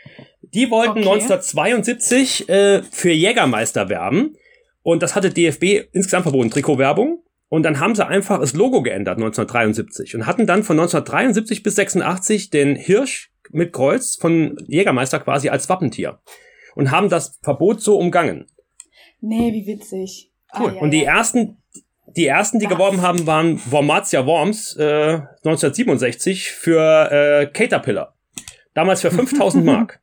Speaker 1: Die wollten
Speaker 3: Okay.
Speaker 1: 1972 äh, für Jägermeister werben und das hatte DFB insgesamt verboten, Trikotwerbung. Und dann haben sie einfach das Logo geändert 1973 und hatten dann von 1973 bis 86 den Hirsch mit Kreuz von Jägermeister quasi als Wappentier und haben das Verbot so umgangen.
Speaker 3: Nee, wie witzig.
Speaker 2: Cool.
Speaker 3: Ah, ja,
Speaker 1: Und die
Speaker 3: ja.
Speaker 1: ersten, die ersten, die
Speaker 3: Das-
Speaker 1: geworben haben, waren Wormatia Worms äh, 1967 für äh, Caterpillar. Damals für 5000 Mark.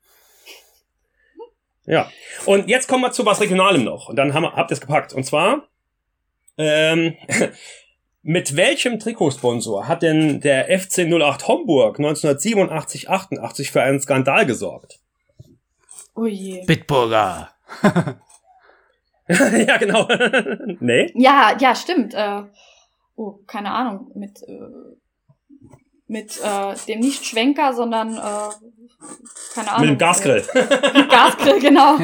Speaker 1: Ja. Und jetzt kommen wir zu was Regionalem noch. Und dann haben wir, habt ihr es gepackt. Und zwar, ähm, mit welchem Trikotsponsor hat denn der FC 08 Homburg 1987, 88 für einen Skandal gesorgt?
Speaker 3: Oh je.
Speaker 2: Bitburger.
Speaker 1: ja, genau. nee?
Speaker 3: Ja, ja, stimmt. Äh, oh, keine Ahnung. Mit, äh, mit äh, dem nicht Schwenker, sondern äh, keine Ahnung.
Speaker 1: Mit dem Gasgrill.
Speaker 3: Äh, Gasgrill, genau.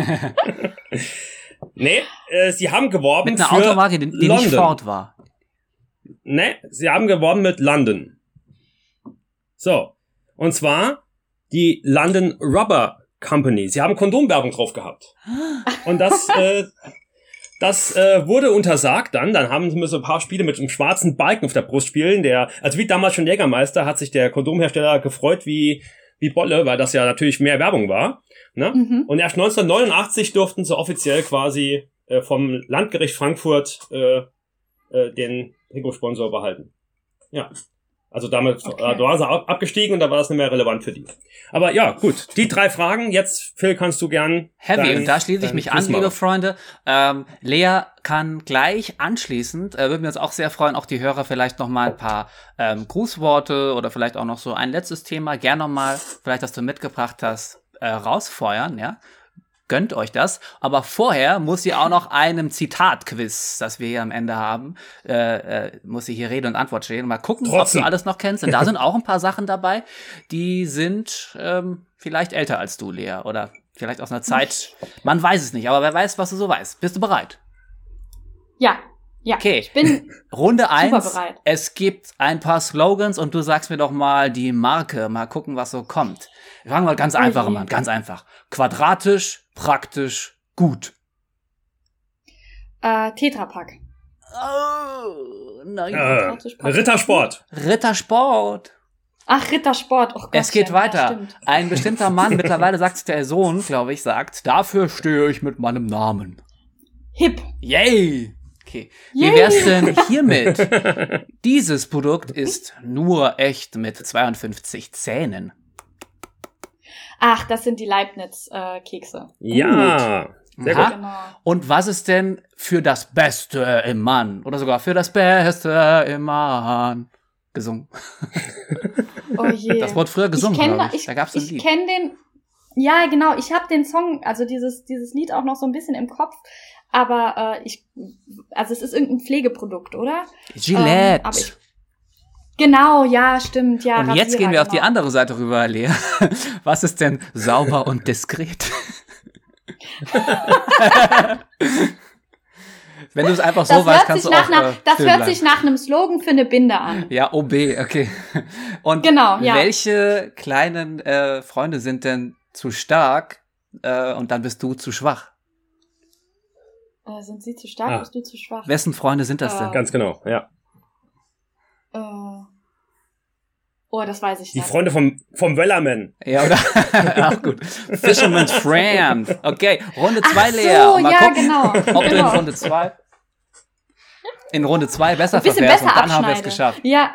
Speaker 1: Nee, äh, sie haben geworben
Speaker 2: Mit einer
Speaker 1: für
Speaker 2: Automarke, die, die
Speaker 1: London.
Speaker 2: nicht Ford war.
Speaker 1: Nee, sie haben geworben mit London. So. Und zwar die London Rubber Company. Sie haben Kondomwerbung drauf gehabt. Und das, äh, das äh, wurde untersagt dann. Dann haben sie so ein paar Spiele mit einem schwarzen Balken auf der Brust spielen. Der, also wie damals schon Jägermeister, hat sich der Kondomhersteller gefreut wie, wie Bolle, weil das ja natürlich mehr Werbung war. Ne?
Speaker 3: Mhm.
Speaker 1: Und erst 1989 durften sie offiziell quasi äh, vom Landgericht Frankfurt äh, äh, den Trikotsponsor behalten. Ja. Also damit,
Speaker 3: Okay.
Speaker 1: äh, du warst ab, abgestiegen und da war das nicht mehr relevant für die. Aber ja, gut. Die drei Fragen. Jetzt, Phil, kannst du gern.
Speaker 2: Heavy,
Speaker 1: dein-
Speaker 2: und da schließe ich mich an, liebe Freunde. Ähm, Lea kann gleich anschließend, äh, würden wir uns auch sehr freuen, auch die Hörer vielleicht noch mal ein paar ähm, Grußworte oder vielleicht auch noch so ein letztes Thema, gern noch mal, vielleicht, das du mitgebracht hast, äh, rausfeuern, ja. Gönnt euch das. Aber vorher muss sie auch noch einem Zitat-Quiz, das wir hier am Ende haben, äh, äh, muss sie hier Rede und Antwort stehen. Mal gucken,
Speaker 1: Trotzdem.
Speaker 2: ob du alles noch kennst. Denn da sind auch ein paar Sachen dabei, die sind ähm, vielleicht älter als du, Lea. Oder vielleicht aus einer Zeit. Man weiß es nicht, aber wer weiß, was du so weißt. Bist du bereit?
Speaker 3: Ja, ja.
Speaker 2: Okay.
Speaker 3: Ich bin
Speaker 2: Runde eins.
Speaker 3: bereit.
Speaker 2: Es gibt ein paar Slogans und du sagst mir doch mal die Marke. Mal gucken, was so kommt. Wir fangen mal ganz
Speaker 3: Oh
Speaker 2: einfach an. Ganz einfach. Quadratisch, praktisch, gut.
Speaker 3: äh, Tetrapack.
Speaker 2: Oh, nein.
Speaker 1: Äh, Rittersport.
Speaker 2: Rittersport.
Speaker 3: Ach, Rittersport. Oh Gott,
Speaker 2: Es geht weiter.
Speaker 3: stimmt.
Speaker 2: Ein bestimmter Mann, mittlerweile sagt es der Sohn, glaube ich, sagt, dafür stehe ich mit meinem Namen.
Speaker 3: Hip.
Speaker 2: Yay! Okay. Wie
Speaker 3: Yay!
Speaker 2: wär's denn hiermit? Dieses Produkt ist nur echt mit 52 Zähnen.
Speaker 3: Ach, das sind die Leibniz-Kekse.
Speaker 1: Ja. Sehr
Speaker 2: Aha.
Speaker 1: gut.
Speaker 3: genau.
Speaker 2: Und was ist denn für das Beste im Mann? Oder sogar für das Beste im Mann? Gesungen.
Speaker 3: Oh je.
Speaker 2: Das wurde früher gesungen,
Speaker 3: ich kenn,
Speaker 2: ich.
Speaker 3: ich,
Speaker 2: Da gab's ein
Speaker 3: ich
Speaker 2: Lied.
Speaker 3: kenne den. Ja, genau. Ich habe den Song, also dieses dieses Lied auch noch so ein bisschen im Kopf. Aber äh, ich, also es ist irgendein Pflegeprodukt, oder?
Speaker 2: Gillette.
Speaker 3: Ähm, aber ich, genau, ja, stimmt, ja.
Speaker 2: und jetzt gehen wir auf die
Speaker 3: genau.
Speaker 2: andere Seite rüber, Lea. Was ist denn sauber und diskret? Wenn du es einfach so
Speaker 3: Das,
Speaker 2: weißt, kannst du
Speaker 3: nach
Speaker 2: auch
Speaker 3: einer,
Speaker 2: äh,
Speaker 3: das hört
Speaker 2: bleiben.
Speaker 3: sich nach einem Slogan für eine Binde an.
Speaker 2: Ja, OB, okay. Und
Speaker 3: Genau, ja.
Speaker 2: welche kleinen äh, Freunde sind denn zu stark äh, und dann bist du zu schwach?
Speaker 3: Äh, sind sie zu stark,
Speaker 1: Ah.
Speaker 3: bist du zu schwach?
Speaker 2: Wessen Freunde sind das denn?
Speaker 1: Ganz genau, ja.
Speaker 3: Äh, oh, das weiß ich
Speaker 1: Die
Speaker 3: nicht.
Speaker 1: Freunde vom, vom Wellerman.
Speaker 2: Ja, oder? Auch gut. Fisherman's Friend. Okay, Runde
Speaker 3: Ach
Speaker 2: 2
Speaker 3: so,
Speaker 2: leer. Mal
Speaker 3: ja,
Speaker 2: gucken,
Speaker 3: genau.
Speaker 2: ob du in
Speaker 3: genau.
Speaker 2: Runde 2 in Runde 2 besser
Speaker 3: Ein bisschen
Speaker 2: verfährst
Speaker 3: besser
Speaker 2: und dann haben wir es
Speaker 3: abschneide.
Speaker 2: geschafft.
Speaker 3: Ja,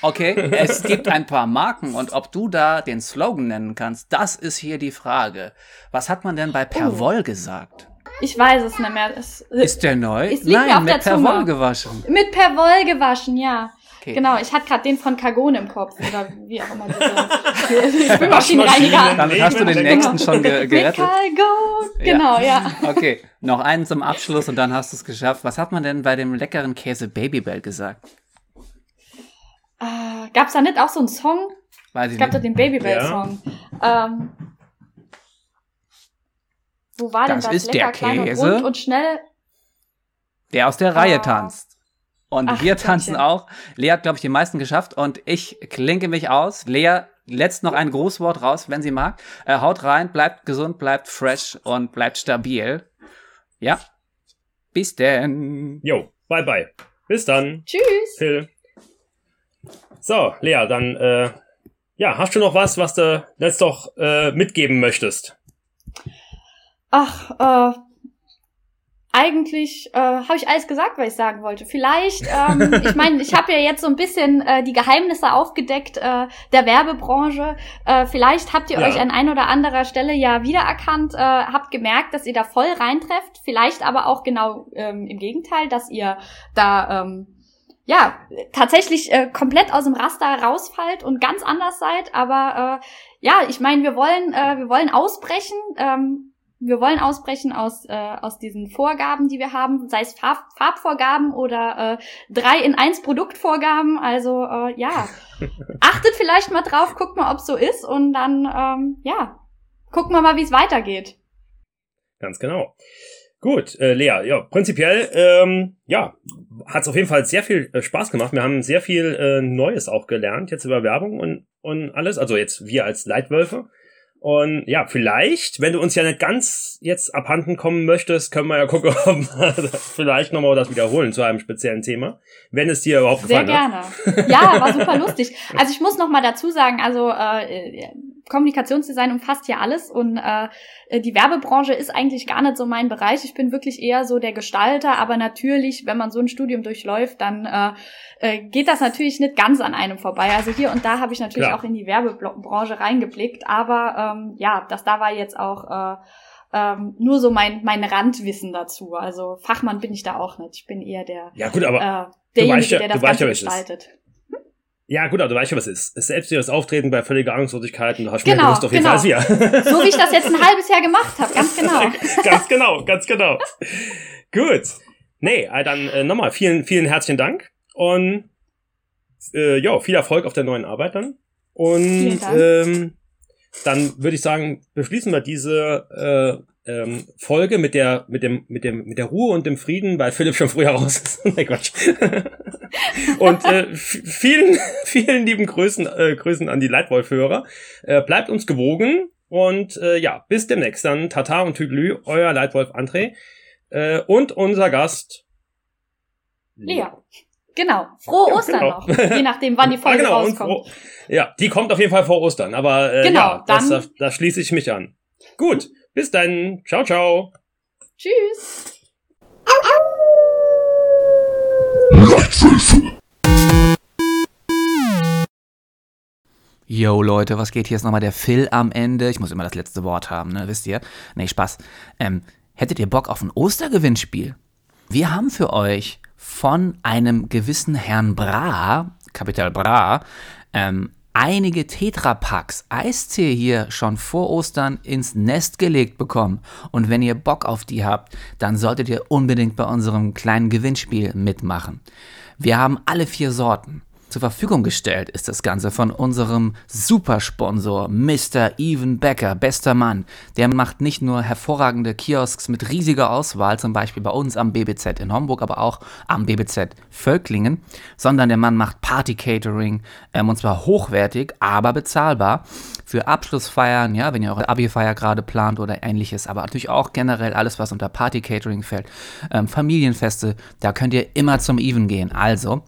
Speaker 2: Okay, es gibt ein paar Marken und ob du da den Slogan nennen kannst, das ist hier die Frage. Was hat man denn bei Perwoll gesagt?
Speaker 3: ich weiß es nicht mehr. Es,
Speaker 2: Ist der neu?
Speaker 3: Es liegt mir
Speaker 2: Nein,
Speaker 3: auf
Speaker 2: mit. Perwoll gewaschen.
Speaker 3: mit Perwoll gewaschen, ja.
Speaker 2: Okay.
Speaker 3: Genau, ich hatte gerade den von Cargon im Kopf oder wie auch immer diese Spülmaschinenreiniger.
Speaker 2: Damit hast du den
Speaker 1: Genau.
Speaker 2: nächsten schon ge
Speaker 3: Mit
Speaker 2: gerettet.
Speaker 3: Cargon, genau, ja.
Speaker 2: Okay, noch einen zum Abschluss und dann hast du es geschafft. Was hat man denn bei dem leckeren Käse Babybell gesagt?
Speaker 3: Äh, gab's da nicht auch so einen Song?
Speaker 2: Weiß
Speaker 3: Es
Speaker 2: ich
Speaker 3: gab doch
Speaker 2: nicht.
Speaker 3: den Babybell-Song. Ähm, wo war
Speaker 2: Das
Speaker 3: denn das?
Speaker 2: ist der
Speaker 3: Lecker, klein
Speaker 2: Käse.
Speaker 3: und rund und schnell.
Speaker 2: Der aus der Reihe
Speaker 3: Ah.
Speaker 2: tanzt. Und
Speaker 3: Ach,
Speaker 2: wir tanzen
Speaker 3: Gottchen.
Speaker 2: auch. Lea hat, glaube ich, die meisten geschafft und ich klinke mich aus. Lea letzt noch ein Grußwort raus, wenn sie mag. Äh, haut rein, bleibt gesund, bleibt fresh und bleibt stabil. Ja. Bis denn.
Speaker 1: Jo, bye bye. Bis dann,
Speaker 3: Tschüss.
Speaker 1: Phil. So, Lea, dann, äh, ja, hast du noch was, was du jetzt doch äh, mitgeben möchtest?
Speaker 3: Ach, äh, eigentlich äh, habe ich alles gesagt, was ich sagen wollte. Vielleicht, ähm, ich meine, ich habe ja jetzt so ein bisschen äh, die Geheimnisse aufgedeckt äh, der Werbebranche. Äh, vielleicht habt ihr
Speaker 1: Ja.
Speaker 3: euch an ein oder anderer Stelle ja wiedererkannt, äh, habt gemerkt, dass ihr da voll reintrefft. Vielleicht aber auch genau ähm, im Gegenteil, dass ihr da ähm, ja tatsächlich äh, komplett aus dem Raster rausfallt und ganz anders seid. Aber äh, ja, ich meine, wir wollen äh, wir wollen ausbrechen. Ähm, wir wollen ausbrechen aus, äh, aus diesen Vorgaben, die wir haben, sei es Farb, Farbvorgaben oder äh, drei in eins Produktvorgaben. Also äh, ja, achtet vielleicht mal drauf, guckt mal, ob so ist und dann ähm, ja, gucken wir mal, wie es weitergeht.
Speaker 1: Ganz genau. Gut, äh, Lea, ja, prinzipiell, ähm, ja, hat es auf jeden Fall sehr viel äh, Spaß gemacht. Wir haben sehr viel äh, Neues auch gelernt, jetzt über Werbung und, und alles. Also jetzt wir als Leitwölfe. Und ja, vielleicht, wenn du uns ja nicht ganz jetzt abhanden kommen möchtest, können wir ja gucken, ob wir vielleicht nochmal das wiederholen zu einem speziellen Thema, wenn es dir überhaupt
Speaker 3: Sehr
Speaker 1: gefallen hat.
Speaker 3: gerne. Ja, war super lustig. Also ich muss noch mal dazu sagen, also äh, Kommunikationsdesign umfasst ja alles und äh, die Werbebranche ist eigentlich gar nicht so mein Bereich. Ich bin wirklich eher so der Gestalter, aber natürlich, wenn man so ein Studium durchläuft, dann äh, äh, geht das natürlich nicht ganz an einem vorbei. Also hier und da habe ich natürlich Klar. auch in die Werbebranche reingeblickt, aber ähm, ja, das da war jetzt auch äh, ähm, nur so mein, mein Randwissen dazu. Also Fachmann bin ich da auch nicht. Ich bin eher der,
Speaker 1: ja, gut, aber
Speaker 3: äh, derjenige,
Speaker 1: ja,
Speaker 3: der das Ganze gestaltet.
Speaker 1: Ja, gut, aber du weißt ja, was es ist. Selbst das Auftreten bei völliger Angstlosigkeit und du hast genau, mehr gewusst auf jeden genau. Fall
Speaker 3: wir. So wie ich das jetzt ein halbes Jahr gemacht habe, ganz genau.
Speaker 1: ganz genau, ganz genau. gut. Nee, äh, dann äh, nochmal vielen, vielen herzlichen Dank und äh, ja, viel Erfolg auf der neuen Arbeit dann. Und ähm, dann würde ich sagen, beschließen wir diese äh, ähm, Folge mit der, mit dem, mit dem, mit der Ruhe und dem Frieden, weil Philipp schon früher raus ist. Nein, Quatsch. und äh, vielen, vielen lieben Grüßen, äh, Grüßen an die Leitwolf-Hörer. Äh, bleibt uns gewogen und äh, ja, bis demnächst dann. Tata und Tüglü, euer Leitwolf André äh, und unser Gast
Speaker 3: Lea. Genau. Frohe Ostern genau. noch. Je nachdem, wann die ah, Folge ah, genau. rauskommt.
Speaker 1: ja, die kommt auf jeden Fall vor Ostern. Aber äh, genau, ja, dann, das, da, schließe ich mich an. Gut, bis dann. Ciao, ciao.
Speaker 3: Tschüss.
Speaker 2: Yo Leute, was geht? Hier ist nochmal der Phil am Ende. Ich muss immer das letzte Wort haben, ne? Wisst ihr? Nee, Spaß. Ähm, hättet ihr Bock auf ein Ostergewinnspiel? Wir haben für euch von einem gewissen Herrn Bra, Kapital Bra, ähm, einige Tetrapacks Eistee hier schon vor Ostern ins Nest gelegt bekommen. Und wenn ihr Bock auf die habt, dann solltet ihr unbedingt bei unserem kleinen Gewinnspiel mitmachen. Wir haben alle vier Sorten. Zur Verfügung gestellt ist das Ganze von unserem Supersponsor Mr. Even Becker, bester Mann. Der macht nicht nur hervorragende Kiosks mit riesiger Auswahl, zum Beispiel bei uns am BBZ in Homburg, aber auch am BBZ Völklingen, sondern der Mann macht Party-Catering ähm, und zwar hochwertig, aber bezahlbar für Abschlussfeiern, ja, wenn ihr eure Abi-Feier gerade plant oder ähnliches, aber natürlich auch generell alles, was unter Party-Catering fällt. Ähm, Familienfeste, da könnt ihr immer zum Even gehen. Also,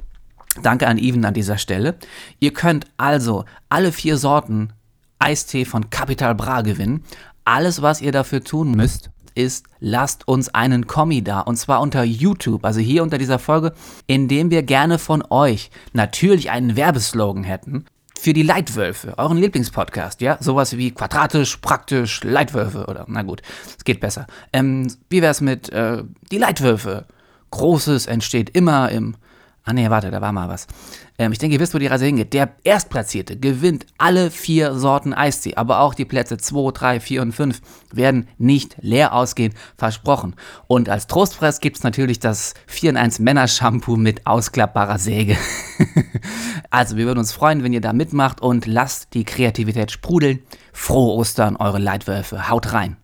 Speaker 2: Danke an Even an dieser Stelle. Ihr könnt also alle vier Sorten Eistee von Capital Bra gewinnen. Alles, was ihr dafür tun müsst, ist, lasst uns einen Kommi da. Und zwar unter YouTube, also hier unter dieser Folge, in dem wir gerne von euch natürlich einen Werbeslogan hätten. Für die Leitwölfe, euren Lieblingspodcast, ja? Sowas wie quadratisch, praktisch, Leitwölfe oder, na gut, es geht besser. Ähm, wie wär's mit äh, die Leitwölfe? Großes entsteht immer im Ah nee, warte, da war mal was. Ähm, ich denke, ihr wisst, wo die Reise hingeht. Der Erstplatzierte gewinnt alle vier Sorten Eistee, aber auch die Plätze 2, 3, 4 und 5 werden nicht leer ausgehen, versprochen. Und als Trostpreis gibt es natürlich das 4 in 1 Männershampoo mit ausklappbarer Säge. also, wir würden uns freuen, wenn ihr da mitmacht und lasst die Kreativität sprudeln. Frohe Ostern, eure Leitwölfe. Haut rein.